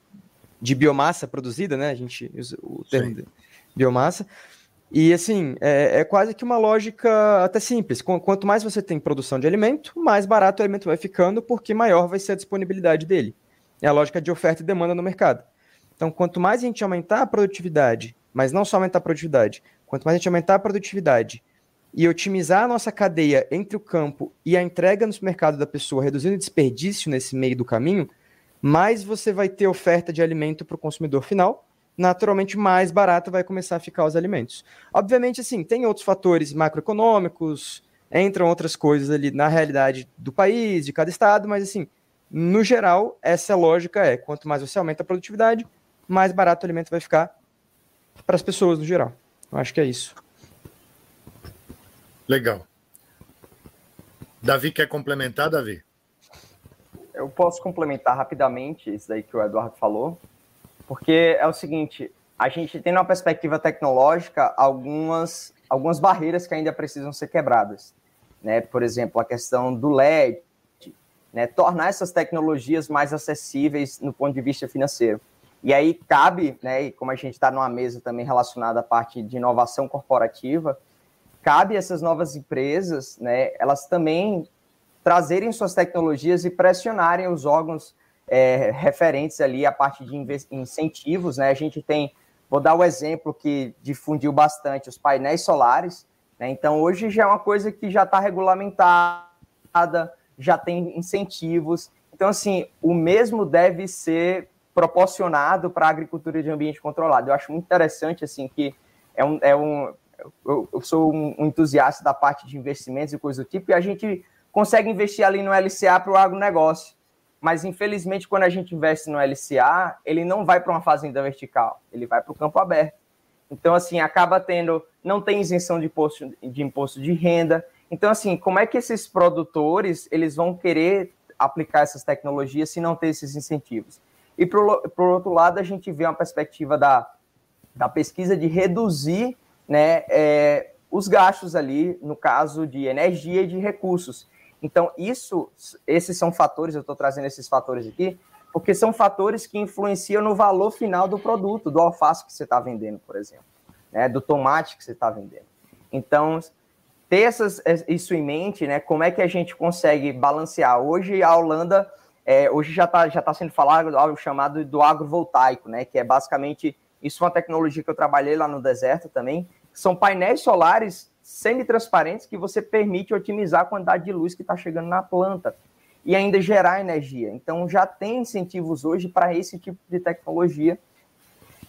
de biomassa produzida, né? A gente usa o termo biomassa. E assim, é, é, quase que uma lógica até simples. Quanto mais você tem produção de alimento, mais barato o alimento vai ficando, porque maior vai ser a disponibilidade dele. É a lógica de oferta e demanda no mercado. Então, quanto mais a gente aumentar a produtividade, mas não só aumentar a produtividade, quanto mais a gente aumentar a produtividade e otimizar a nossa cadeia entre o campo e a entrega no mercado da pessoa, reduzindo o desperdício nesse meio do caminho, mais você vai ter oferta de alimento para o consumidor final, naturalmente mais barato vai começar a ficar os alimentos. Obviamente, assim, tem outros fatores macroeconômicos, entram outras coisas ali na realidade do país, de cada estado, mas assim, no geral, essa lógica é, quanto mais você aumenta a produtividade, mais barato o alimento vai ficar para as pessoas no geral. Eu acho que é isso. Legal. Davi quer complementar, Davi? Eu posso complementar rapidamente isso daí que o Eduardo falou, porque é o seguinte, a gente tem na perspectiva tecnológica algumas, algumas barreiras que ainda precisam ser quebradas. Né? Por exemplo, a questão do LED, né? tornar essas tecnologias mais acessíveis no ponto de vista financeiro. E aí cabe, né, e como a gente está numa mesa também relacionada à parte de inovação corporativa, cabe essas novas empresas, né, elas também trazerem suas tecnologias e pressionarem os órgãos é, referentes ali à parte de incentivos, né? A gente tem, vou dar o exemplo que difundiu bastante, os painéis solares, né? Então, hoje já é uma coisa que já está regulamentada, já tem incentivos. Então, assim, o mesmo deve ser proporcionado para a agricultura de ambiente controlado. Eu acho muito interessante, assim, que é um, é um eu, sou um, um entusiasta da parte de investimentos e coisa do tipo, e a gente consegue investir ali no LCA para o agronegócio. Mas, infelizmente, quando a gente investe no LCA, ele não vai para uma fazenda vertical, ele vai para o campo aberto. Então, assim, acaba tendo, não tem isenção de imposto, de imposto de renda. Então, assim, como é que esses produtores, eles vão querer aplicar essas tecnologias se não ter esses incentivos? E, por, outro lado, a gente vê uma perspectiva da, da pesquisa de reduzir né, é, os gastos ali, no caso de energia e de recursos. Então, isso, esses são fatores, eu estou trazendo esses fatores aqui, porque são fatores que influenciam no valor final do produto, do alface que você está vendendo, por exemplo, né, do tomate que você está vendendo. Então, ter essas, isso em mente, né, como é que a gente consegue balancear? Hoje, a Holanda, é, hoje já está já tá sendo falado algo chamado do agrovoltaico, né, que é basicamente, isso é uma tecnologia que eu trabalhei lá no deserto também, são painéis solares semi-transparentes que você permite otimizar a quantidade de luz que está chegando na planta e ainda gerar energia. Então, já tem incentivos hoje para esse tipo de tecnologia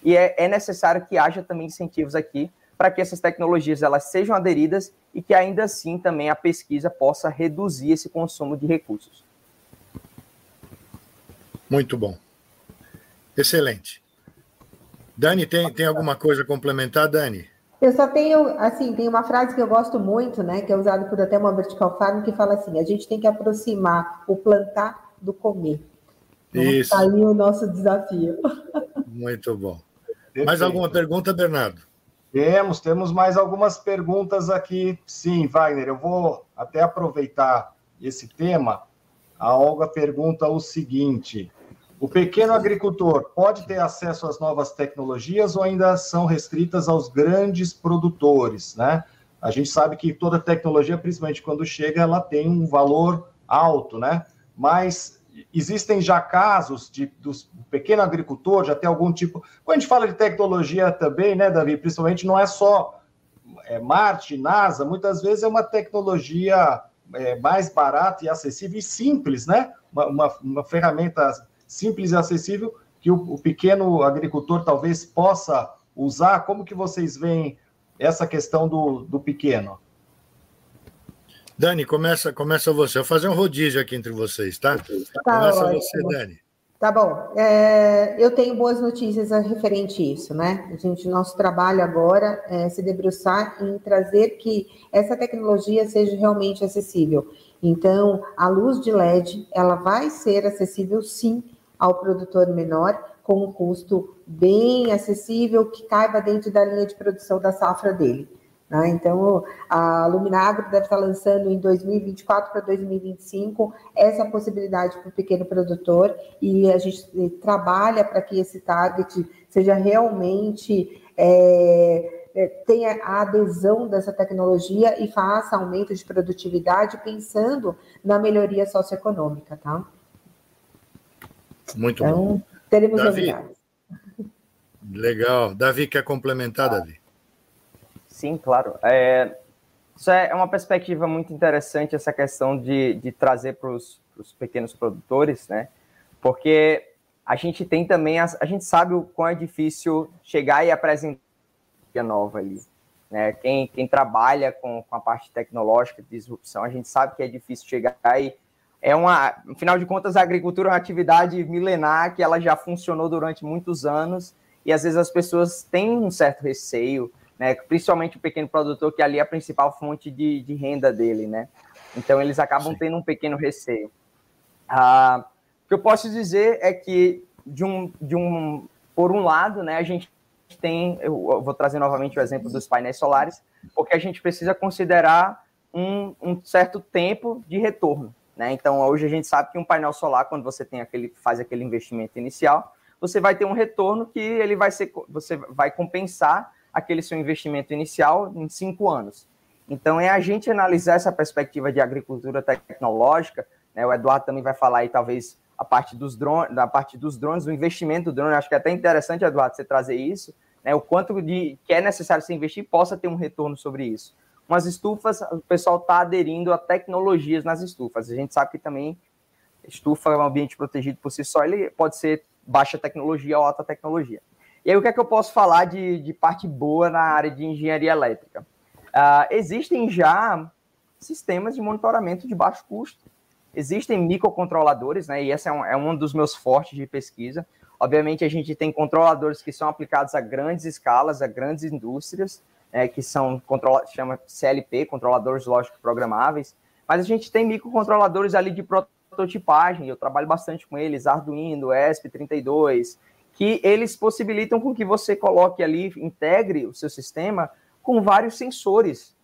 e é, é, necessário que haja também incentivos aqui para que essas tecnologias elas sejam aderidas e que ainda assim também a pesquisa possa reduzir esse consumo de recursos. Muito bom. Excelente. Dani, tem, tem alguma coisa a complementar, Dani? Eu só tenho, assim, tem uma frase que eu gosto muito, né, que é usada por até uma vertical farm, que fala assim: a gente tem que aproximar o plantar do comer. Então, Isso. Tá aí o nosso desafio. *laughs* Muito bom. Perfeito. Mais alguma pergunta, Bernardo? Temos, temos mais algumas perguntas aqui. Sim, Wagner, eu vou até aproveitar esse tema. A Olga pergunta o seguinte: o pequeno agricultor pode ter acesso às novas tecnologias ou ainda são restritas aos grandes produtores, né? A gente sabe que toda tecnologia, principalmente quando chega, ela tem um valor alto, né? Mas existem já casos de dos pequeno agricultor já ter algum tipo. Quando a gente fala de tecnologia também, né, Davi? Principalmente não é só é, Marte, NASA, muitas vezes é uma tecnologia é, mais barata e acessível e simples, né? Uma, uma, uma ferramenta simples e acessível que o, o, pequeno agricultor talvez possa usar. Como que vocês veem essa questão do, do pequeno? Dani, começa, começa você. Eu vou fazer um rodízio aqui entre vocês, tá? tá começa ótimo. você, Dani. Tá bom. É, eu tenho boas notícias a referente a isso, né? A gente, nosso trabalho agora é se debruçar em trazer que essa tecnologia seja realmente acessível. Então, a luz de LED, ela vai ser acessível sim ao produtor menor, com um custo bem acessível, que caiba dentro da linha de produção da safra dele. Né? Então, a Luminagro deve estar lançando em 2024 para 2025 essa possibilidade para o pequeno produtor e a gente trabalha para que esse target seja realmente é, tenha a adesão dessa tecnologia e faça aumento de produtividade pensando na melhoria socioeconômica, tá? Muito então, bom. teremos Davi, novidades. Legal. Davi, quer complementar, Davi? Sim, claro. É, isso é uma perspectiva muito interessante, essa questão de, de trazer para os pequenos produtores, né? Porque a gente tem também, a, a gente sabe o quão é difícil chegar e apresentar nova ali. Né? Quem, quem trabalha com, com a parte tecnológica de disrupção, a gente sabe que é difícil chegar e é uma, afinal de contas, a agricultura é uma atividade milenar que ela já funcionou durante muitos anos e às vezes as pessoas têm um certo receio, né? Principalmente o pequeno produtor, que ali é a principal fonte de, de renda dele, né? Então eles acabam Sim. tendo um pequeno receio. Ah, o que eu posso dizer é que, de um, de um, por um lado, né, a gente tem, eu vou trazer novamente o exemplo dos painéis solares, porque a gente precisa considerar um, um certo tempo de retorno. Né? Então, hoje a gente sabe que um painel solar, quando você tem aquele, faz aquele investimento inicial, você vai ter um retorno que ele vai ser, você vai compensar aquele seu investimento inicial em cinco anos. Então, é a gente analisar essa perspectiva de agricultura tecnológica, né? o Eduardo também vai falar aí, talvez, a parte dos drones, da parte dos drones, o investimento do drone, acho que é até interessante, Eduardo, você trazer isso, né? o quanto de que é necessário se investir possa ter um retorno sobre isso. Umas estufas, o pessoal está aderindo a tecnologias nas estufas. A gente sabe que também estufa é um ambiente protegido por si só, ele pode ser baixa tecnologia ou alta tecnologia. E aí, o que é que eu posso falar de, de parte boa na área de engenharia elétrica? Uh, existem já sistemas de monitoramento de baixo custo. Existem microcontroladores, né? E esse é um, é um dos meus fortes de pesquisa. Obviamente, a gente tem controladores que são aplicados a grandes escalas, a grandes indústrias, né, que são controla, chama CLP, controladores lógicos programáveis. Mas a gente tem microcontroladores ali de prototipagem. Eu trabalho bastante com eles, Arduino, ESP32, que eles possibilitam com que você coloque ali, integre o seu sistema com vários sensores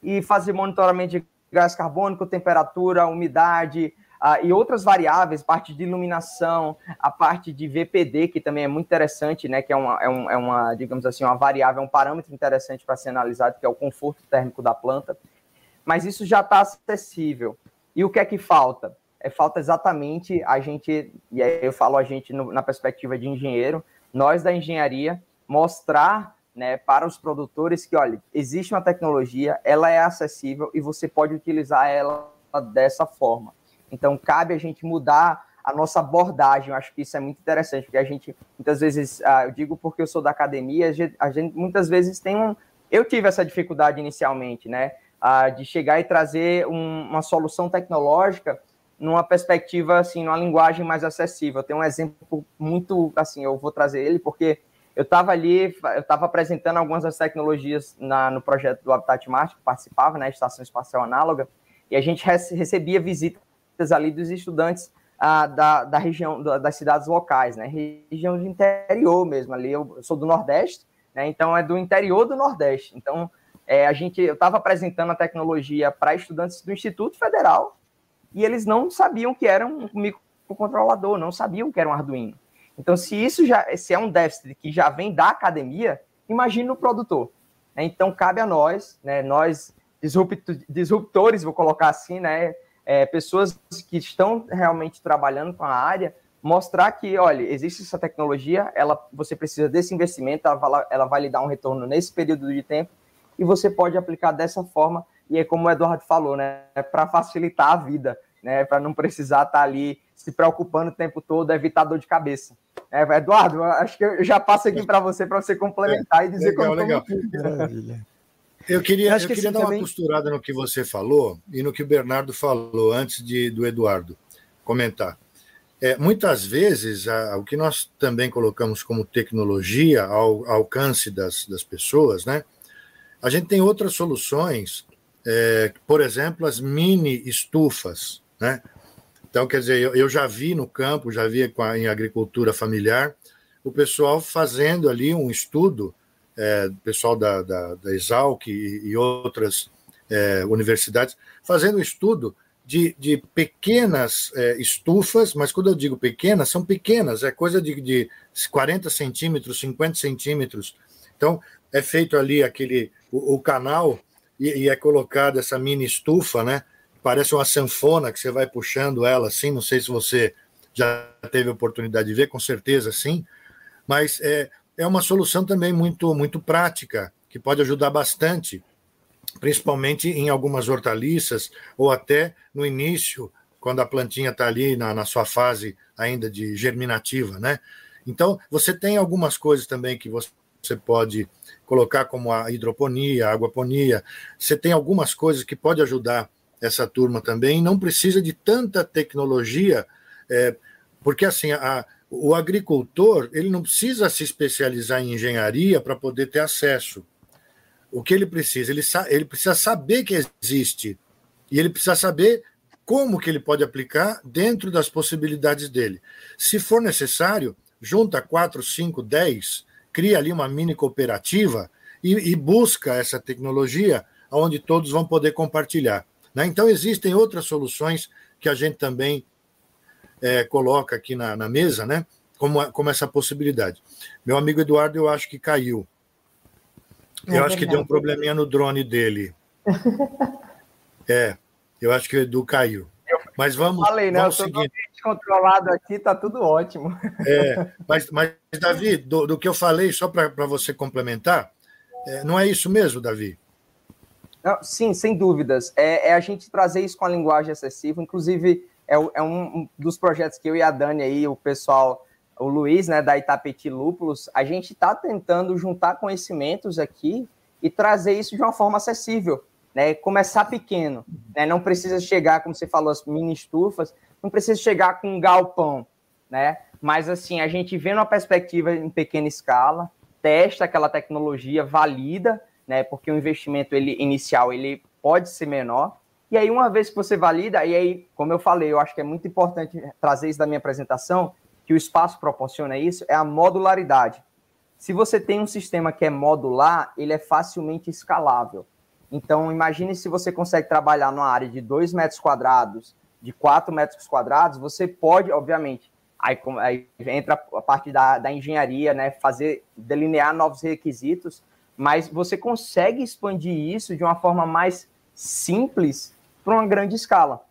e fazer monitoramento de gás carbônico, temperatura, umidade uh, e outras variáveis, parte de iluminação, a parte de VPD, que também é muito interessante, né, que é uma, é, um, é uma digamos assim, uma variável, um parâmetro interessante para ser analisado, que é o conforto térmico da planta. Mas isso já está acessível. E o que é que falta? é, falta exatamente a gente, e aí eu falo a gente no, na perspectiva de engenheiro, nós da engenharia, mostrar né, para os produtores que, olha, existe uma tecnologia, ela é acessível e você pode utilizar ela dessa forma. Então, cabe a gente mudar a nossa abordagem. Eu acho que isso é muito interessante, porque a gente, muitas vezes, ah, eu digo porque eu sou da academia, a gente, a gente muitas vezes tem um. Eu tive essa dificuldade inicialmente, né? Ah, de chegar e trazer um, uma solução tecnológica numa perspectiva, assim, numa linguagem mais acessível. Tem um exemplo muito, assim, eu vou trazer ele porque eu estava ali, eu estava apresentando algumas das tecnologias na, no projeto do Habitat Marte, que participava, né, Estação Espacial Análoga, e a gente recebia visitas ali dos estudantes ah, da, da região, das cidades locais, né, região de interior mesmo, ali eu, sou do Nordeste, né, então é do interior do Nordeste, então é, a gente, eu estava apresentando a tecnologia para estudantes do Instituto Federal, e eles não sabiam que era um microcontrolador, não sabiam que era um Arduino. Então, se isso já se é um déficit que já vem da academia, imagine o produtor. Né? Então, cabe a nós, né, nós disruptores, vou colocar assim, né, é, pessoas que estão realmente trabalhando com a área, mostrar que, olha, existe essa tecnologia, ela, você precisa desse investimento, ela vai, ela vai lhe dar um retorno nesse período de tempo, e você pode aplicar dessa forma, e é como o Eduardo falou, né, para facilitar a vida, né, para não precisar estar tá ali se preocupando o tempo todo, evitar dor de cabeça. É, Eduardo, acho que eu já passo aqui para você, para você complementar é, e dizer legal, como legal. Eu queria, eu queria dar também... uma costurada no que você falou e no que o Bernardo falou antes de, do Eduardo comentar. É, muitas vezes, a, o que nós também colocamos como tecnologia ao, ao alcance das, das pessoas, né? A gente tem outras soluções, é, por exemplo, as mini estufas, né? Então, quer dizer, eu, eu já vi no campo, já vi a, em agricultura familiar, o pessoal fazendo ali um estudo, é, pessoal da, da, da Exalc e, e outras é, universidades, fazendo estudo de, de pequenas é, estufas, mas quando eu digo pequenas, são pequenas, é coisa de, de 40 centímetros, 50 centímetros. Então, é feito ali aquele o, o canal e, e, é colocada essa mini estufa, né? Parece uma sanfona que você vai puxando ela assim. Não sei se você já teve oportunidade de ver, com certeza sim. Mas é, é uma solução também muito, muito prática, que pode ajudar bastante principalmente em algumas hortaliças, ou até no início, quando a plantinha está ali na, na, sua fase ainda de germinativa, né? Então, você tem algumas coisas também que você pode colocar, como a hidroponia, a aguaponia. Você tem algumas coisas que pode ajudar essa turma também. Não precisa de tanta tecnologia, é, porque assim, a, o agricultor ele não precisa se especializar em engenharia para poder ter acesso o que ele precisa? Ele, ele precisa saber que existe e ele precisa saber como que ele pode aplicar dentro das possibilidades dele. Se for necessário, junta quatro, cinco, dez, cria ali uma mini cooperativa e, e busca essa tecnologia onde todos vão poder compartilhar. Né? Então, existem outras soluções que a gente também é, coloca aqui na, na mesa, né? como, como essa possibilidade. Meu amigo Eduardo, eu acho que caiu. É eu acho que deu um probleminha no drone dele. *laughs* é, eu acho que o Edu caiu. Mas vamos. Falei, né? Vamos eu seguir. controlado aqui, tá tudo ótimo. É, *laughs* mas, mas Davi, do, do que eu falei, só para você complementar, é, não é isso mesmo, Davi? Não, sim, sem dúvidas. É, é, a gente trazer isso com a linguagem acessível. Inclusive, é, é um dos projetos que eu e a Dani aí, o pessoal o Luiz, né, da Itapeti Lúpulos, a gente está tentando juntar conhecimentos aqui e trazer isso de uma forma acessível, né? Começar pequeno, né? Não precisa chegar, como você falou, as mini estufas, não precisa chegar com um galpão, né? Mas assim, a gente vê uma perspectiva em pequena escala, testa aquela tecnologia, valida, né? Porque o investimento ele inicial ele pode ser menor. E aí, uma vez que você valida, e aí, como eu falei, eu acho que é muito importante trazer isso da minha apresentação, que o espaço proporciona isso é a modularidade. Se você tem um sistema que é modular, ele é facilmente escalável. Então, imagine se você consegue trabalhar numa área de 2 metros quadrados, de 4 metros quadrados, você pode, obviamente, aí, aí entra a parte da, da engenharia, né, fazer, delinear novos requisitos, mas você consegue expandir isso de uma forma mais simples para uma grande escala.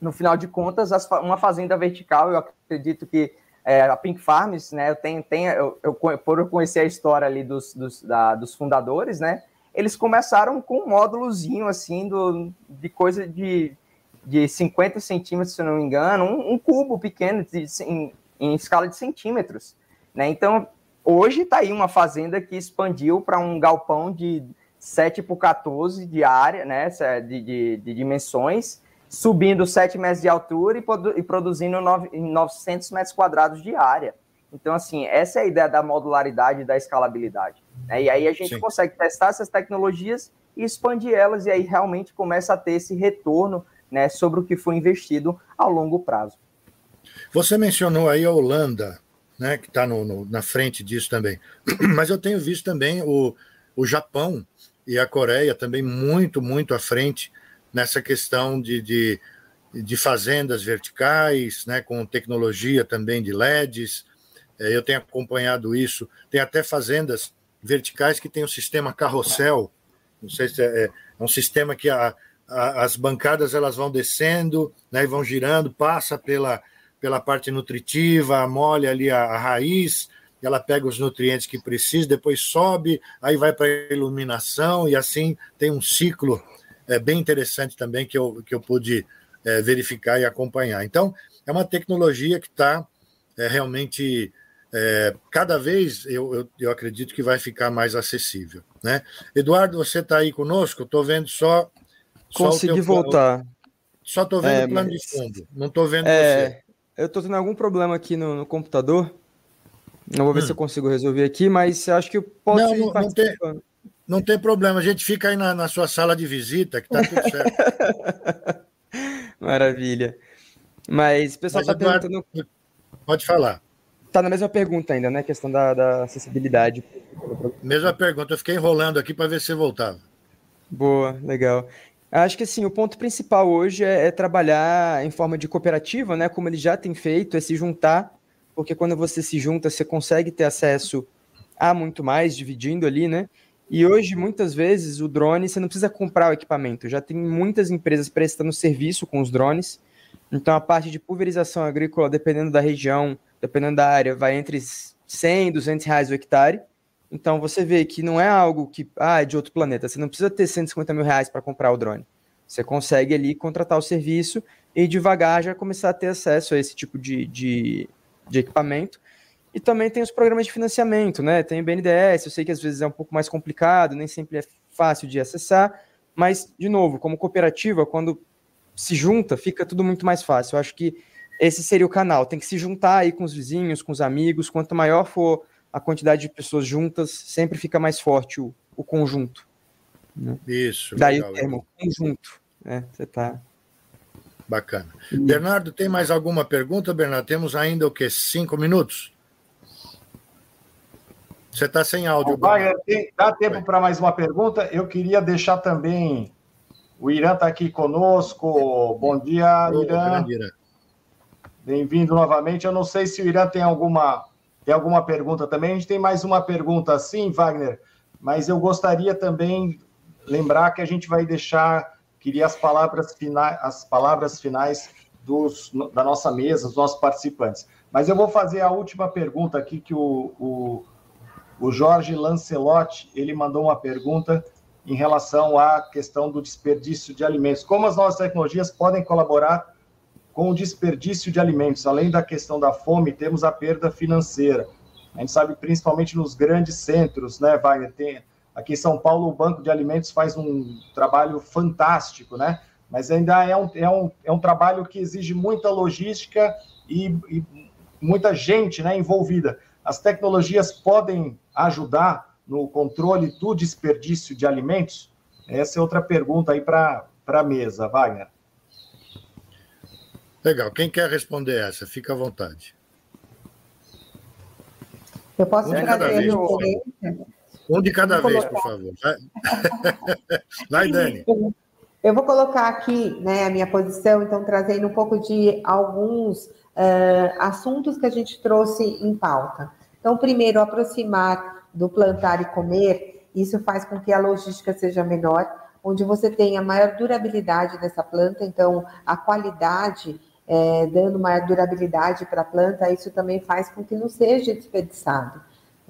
No final de contas, uma fazenda vertical, eu acredito que é, a Pink Farms, né? Eu tenho, tenho eu, eu, por eu conhecer a história ali dos, dos, da, dos fundadores, né? Eles começaram com um módulozinho assim do, de coisa de, de 50 centímetros, se não me engano, um, um cubo pequeno de, em, em, escala de centímetros, né? Então hoje está aí uma fazenda que expandiu para um galpão de 7 por 14 de área, né? De, de, de dimensões subindo 7 metros de altura e, e produzindo 9, 900 metros quadrados de área. Então, assim, essa é a ideia da modularidade e da escalabilidade. Né? E aí a gente Sim. consegue testar essas tecnologias e expandir elas, e aí realmente começa a ter esse retorno né, sobre o que foi investido ao longo prazo. Você mencionou aí a Holanda, né, que está na frente disso também. *clears throat* Mas eu tenho visto também o, o Japão e a Coreia também muito, muito à frente nessa questão de, de de fazendas verticais, né, com tecnologia também de LEDs. É, eu tenho acompanhado isso. Tem até fazendas verticais que tem o um sistema carrossel. Não sei se é, é, é um sistema que a, a, as bancadas elas vão descendo, né, e vão girando, passa pela, pela parte nutritiva, molha ali a, a raiz, ela pega os nutrientes que precisa, depois sobe, aí vai para a iluminação e assim tem um ciclo é, bem interessante também que eu, que eu pude é, verificar e acompanhar. Então, é uma tecnologia que está é, realmente é, cada vez eu, eu, eu, acredito que vai ficar mais acessível. Né? Eduardo, você está aí conosco? Estou vendo só. Consegui só voltar. Só estou vendo é, o plano mas... de fundo, não estou vendo é, você. Eu estou tendo algum problema aqui no, no computador. Não vou ver hum. se eu consigo resolver aqui, mas acho que eu posso não, não, não tem, não tem problema, a gente fica aí na, na sua sala de visita, que está tudo *laughs* certo. Maravilha. Mas o pessoal está perguntando. Pode falar. Está na mesma pergunta ainda, né? A questão da, da, acessibilidade. Mesma pergunta, eu fiquei enrolando aqui para ver se voltava. Boa, legal. Acho que assim, o ponto principal hoje é, é, trabalhar em forma de cooperativa, né? Como ele já tem feito, é se juntar, porque quando você se junta, você consegue ter acesso a muito mais, dividindo ali, né? E hoje, muitas vezes, o drone, você não precisa comprar o equipamento. Já tem muitas empresas prestando serviço com os drones. Então, a parte de pulverização agrícola, dependendo da região, dependendo da área, vai entre 100 e 200 reais o hectare. Então, você vê que não é algo que ah, é de outro planeta. Você não precisa ter 150 mil reais para comprar o drone. Você consegue ali contratar o serviço e devagar já começar a ter acesso a esse tipo de, de, de equipamento e também tem os programas de financiamento, né? Tem o BNDES, eu sei que às vezes é um pouco mais complicado, nem sempre é fácil de acessar, mas, de novo, como cooperativa, quando se junta, fica tudo muito mais fácil. Eu acho que esse seria o canal. Tem que se juntar aí com os vizinhos, com os amigos. Quanto maior for a quantidade de pessoas juntas, sempre fica mais forte o, o conjunto. Né? Isso. Daí legal, o termo conjunto. Né? Você tá. Bacana. Bernardo, tem mais alguma pergunta, Bernardo? Temos ainda o quê? Cinco minutos? Você está sem áudio. Vai, dá tempo para mais uma pergunta. Eu queria deixar também. O Irã está aqui conosco. Bom dia, Irã. Bem-vindo novamente. Eu não sei se o Irã tem alguma, tem alguma pergunta também. A gente tem mais uma pergunta sim, Wagner, mas eu gostaria também lembrar que a gente vai deixar, queria as palavras finais, as palavras finais dos, da nossa mesa, dos nossos participantes. Mas eu vou fazer a última pergunta aqui que o, o o Jorge Lancelotti, ele mandou uma pergunta em relação à questão do desperdício de alimentos. Como as novas tecnologias podem colaborar com o desperdício de alimentos? Além da questão da fome, temos a perda financeira. A gente sabe principalmente nos grandes centros, né, Wagner? Tem, aqui em São Paulo, o Banco de Alimentos faz um trabalho fantástico, né? Mas ainda é um, é um, é um trabalho que exige muita logística e, e muita gente né, envolvida. As tecnologias podem ajudar no controle do desperdício de alimentos? Essa é outra pergunta aí para a mesa, Wagner. Legal. Quem quer responder essa? Fica à vontade. Eu posso favor. Um de cada vez, por favor. *laughs* Vai, Dani. Eu vou colocar aqui né, a minha posição, então, trazendo um pouco de alguns uh, assuntos que a gente trouxe em pauta. Então, primeiro, aproximar do plantar e comer, isso faz com que a logística seja menor, onde você tenha maior durabilidade dessa planta, então a qualidade, é, dando maior durabilidade para a planta, isso também faz com que não seja desperdiçado.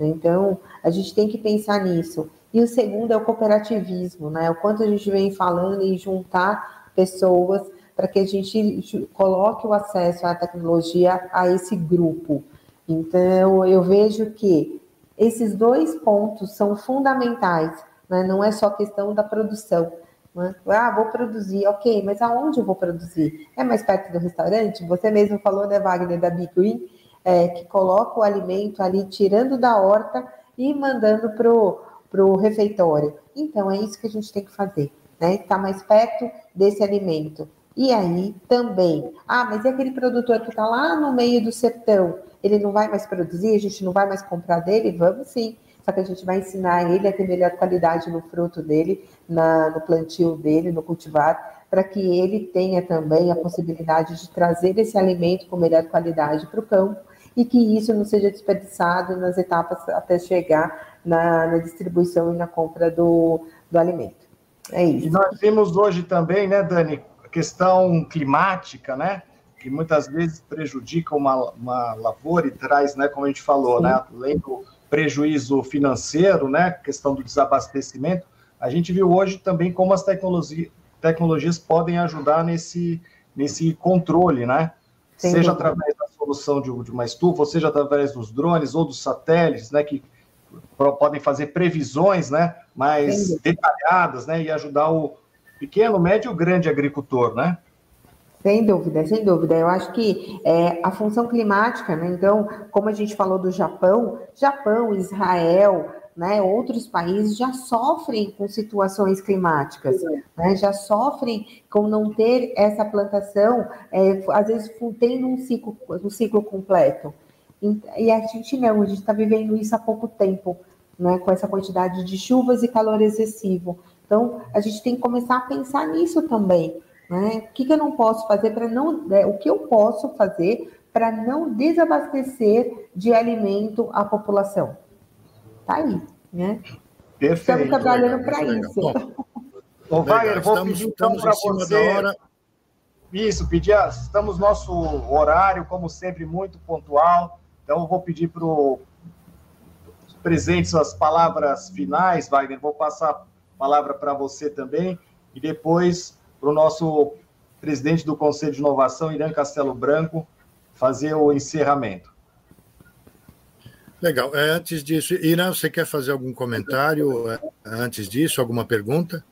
Então, a gente tem que pensar nisso. E o segundo é o cooperativismo, né? O quanto a gente vem falando em juntar pessoas para que a gente coloque o acesso à tecnologia a esse grupo. Então, eu vejo que esses dois pontos são fundamentais, né? não é só questão da produção. Né? Ah, vou produzir, ok, mas aonde eu vou produzir? É mais perto do restaurante? Você mesmo falou, né, Wagner, da Big Green, é, que coloca o alimento ali, tirando da horta e mandando para o refeitório. Então, é isso que a gente tem que fazer, né? Estar tá mais perto desse alimento. E aí também, ah, mas e aquele produtor que está lá no meio do sertão? Ele não vai mais produzir, a gente não vai mais comprar dele? Vamos sim. só que a gente vai ensinar ele a ter melhor qualidade no fruto dele, na, no plantio dele, no cultivar, para que ele tenha também a possibilidade de trazer esse alimento com melhor qualidade para o campo e que isso não seja desperdiçado nas etapas até chegar na, na distribuição e na compra do, do alimento. É isso. E nós vimos hoje também, né, Dani, a questão climática, né? Que muitas vezes prejudica uma, uma lavoura e traz, né, como a gente falou, Sim. né, além do prejuízo financeiro, né, questão do desabastecimento, a gente viu hoje também como as tecnologia, tecnologias podem ajudar nesse, nesse controle, né? Sim. Seja através da solução de, de uma estufa, ou seja através dos drones ou dos satélites, né, que podem fazer previsões né, mais detalhadas né, e ajudar o pequeno, médio e grande agricultor, né? Sem dúvida, sem dúvida. Eu acho que é, a função climática, né? Então, como a gente falou do Japão, Japão, Israel, né, outros países já sofrem com situações climáticas, né, já sofrem com não ter essa plantação, é, às vezes tem um ciclo, um ciclo completo. E a gente não, a gente está vivendo isso há pouco tempo, né, com essa quantidade de chuvas e calor excessivo. Então, a gente tem que começar a pensar nisso também. Né? O que, que eu não posso fazer para não. Né, o que eu posso fazer para não desabastecer de alimento a população? Tá aí, né? Perfeito. Estamos trabalhando para isso. *laughs* Ô, Wagner, vou pedir então para você. Isso, pedir. Estamos no nosso horário, como sempre, muito pontual. Então, eu vou pedir para o presentes as palavras finais, Wagner. Vou passar a palavra para você também. E depois para o nosso presidente do Conselho de Inovação, Irã Castelo Branco, fazer o encerramento. Legal. É, antes disso, Irã, você quer fazer algum comentário é, antes disso? Alguma pergunta?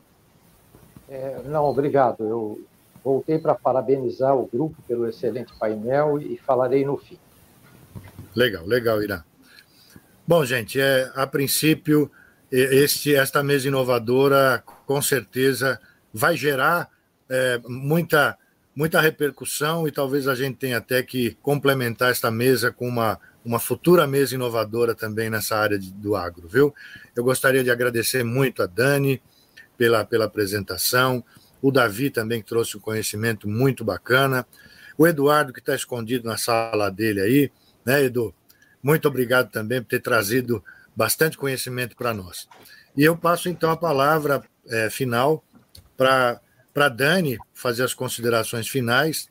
É, não, obrigado. Eu voltei para parabenizar o grupo pelo excelente painel e falarei no fim. Legal, legal, Irã. Bom, gente, é, a princípio, este, esta mesa inovadora com certeza vai gerar é, muita, muita repercussão e talvez a gente tenha até que complementar esta mesa com uma, uma futura mesa inovadora também nessa área de, do agro, viu? Eu gostaria de agradecer muito a Dani pela, pela apresentação, o Davi também trouxe um conhecimento muito bacana, o Eduardo que está escondido na sala dele aí, né, Edu? Muito obrigado também por ter trazido bastante conhecimento para nós. E eu passo então a palavra é, final para Dani fazer as considerações finais,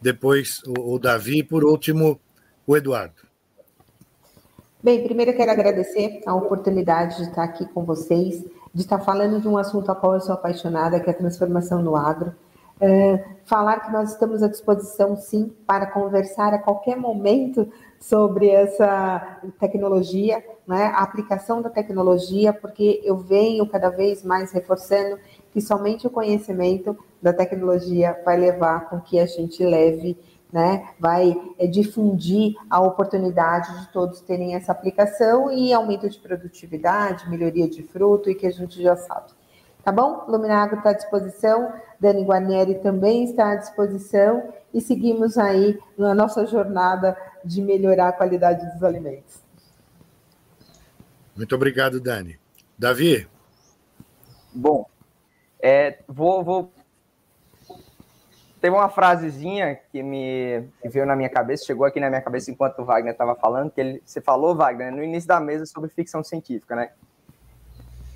depois o, o Davi e, por último, o Eduardo. Bem, primeiro eu quero agradecer a oportunidade de estar aqui com vocês, de estar falando de um assunto a qual eu sou apaixonada, que é a transformação no agro. É, falar que nós estamos à disposição, sim, para conversar a qualquer momento sobre essa tecnologia, né, a aplicação da tecnologia, porque eu venho cada vez mais reforçando que somente o conhecimento da tecnologia vai levar com que a gente leve, né, vai é, difundir a oportunidade de todos terem essa aplicação e aumento de produtividade, melhoria de fruto e que a gente já sabe. Tá bom? Luminagro está à disposição, Dani Guarnieri também está à disposição e seguimos aí na nossa jornada de melhorar a qualidade dos alimentos. Muito obrigado, Dani. Davi? Bom, é, vou, vou. Teve uma frasezinha que me que veio na minha cabeça, chegou aqui na minha cabeça enquanto o Wagner estava falando, que ele, você falou, Wagner, no início da mesa sobre ficção científica, né?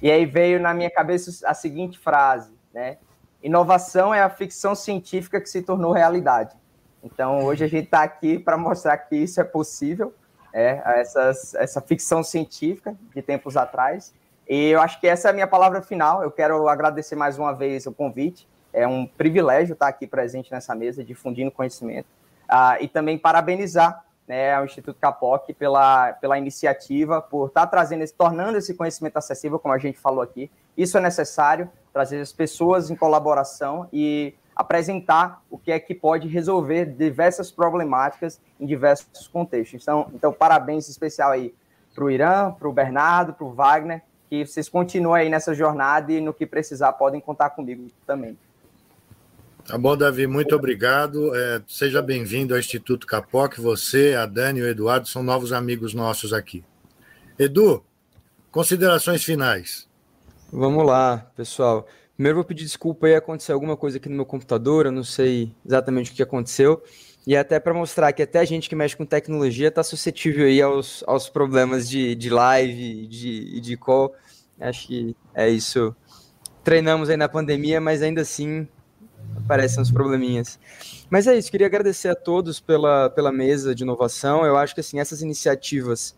E aí veio na minha cabeça a seguinte frase, né? Inovação é a ficção científica que se tornou realidade. Então, hoje a gente está aqui para mostrar que isso é possível, é, essas, essa ficção científica de tempos atrás. E eu acho que essa é a minha palavra final. Eu quero agradecer mais uma vez o convite. É um privilégio estar aqui presente nessa mesa, difundindo conhecimento. Ah, e também parabenizar né, ao Instituto Capoc pela, pela iniciativa, por estar trazendo, tornando esse conhecimento acessível, como a gente falou aqui. Isso é necessário, trazer as pessoas em colaboração e apresentar o que é que pode resolver diversas problemáticas em diversos contextos. Então, então parabéns especial aí para o Irã, para o Bernardo, para o Wagner, que vocês continuem aí nessa jornada e no que precisar podem contar comigo também. Tá bom, Davi, muito obrigado. É, seja bem-vindo ao Instituto Capoc. Você, a Dani e o Eduardo são novos amigos nossos aqui. Edu, Considerações finais. Vamos lá, pessoal. Primeiro vou pedir desculpa aí, aconteceu alguma coisa aqui no meu computador, eu não sei exatamente o que aconteceu. E até para mostrar que até a gente que mexe com tecnologia está suscetível aí aos, aos problemas de, de live, de, de call. Acho que é isso. Treinamos aí na pandemia, mas ainda assim aparecem os probleminhas. Mas é isso, queria agradecer a todos pela, pela mesa de inovação. Eu acho que assim, essas iniciativas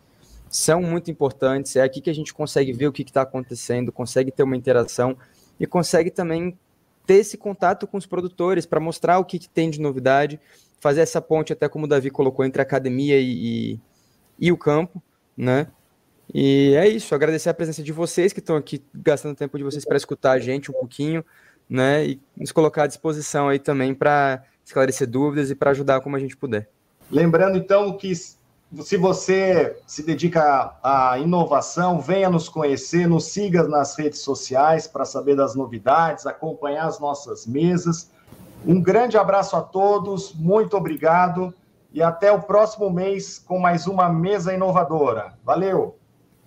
são muito importantes. É aqui que a gente consegue ver o que está acontecendo, consegue ter uma interação e consegue também ter esse contato com os produtores para mostrar o que, que, tem de novidade, fazer essa ponte, até como o Davi colocou, entre a academia e, e, e o campo, né? E é isso, agradecer a presença de vocês que estão aqui gastando tempo de vocês para escutar a gente um pouquinho, né? E nos colocar à disposição aí também para esclarecer dúvidas e para ajudar como a gente puder. Lembrando então que se você se dedica à inovação, venha nos conhecer, nos siga nas redes sociais para saber das novidades, acompanhar as nossas mesas. Um grande abraço a todos, muito obrigado e até o próximo mês com mais uma mesa inovadora. Valeu!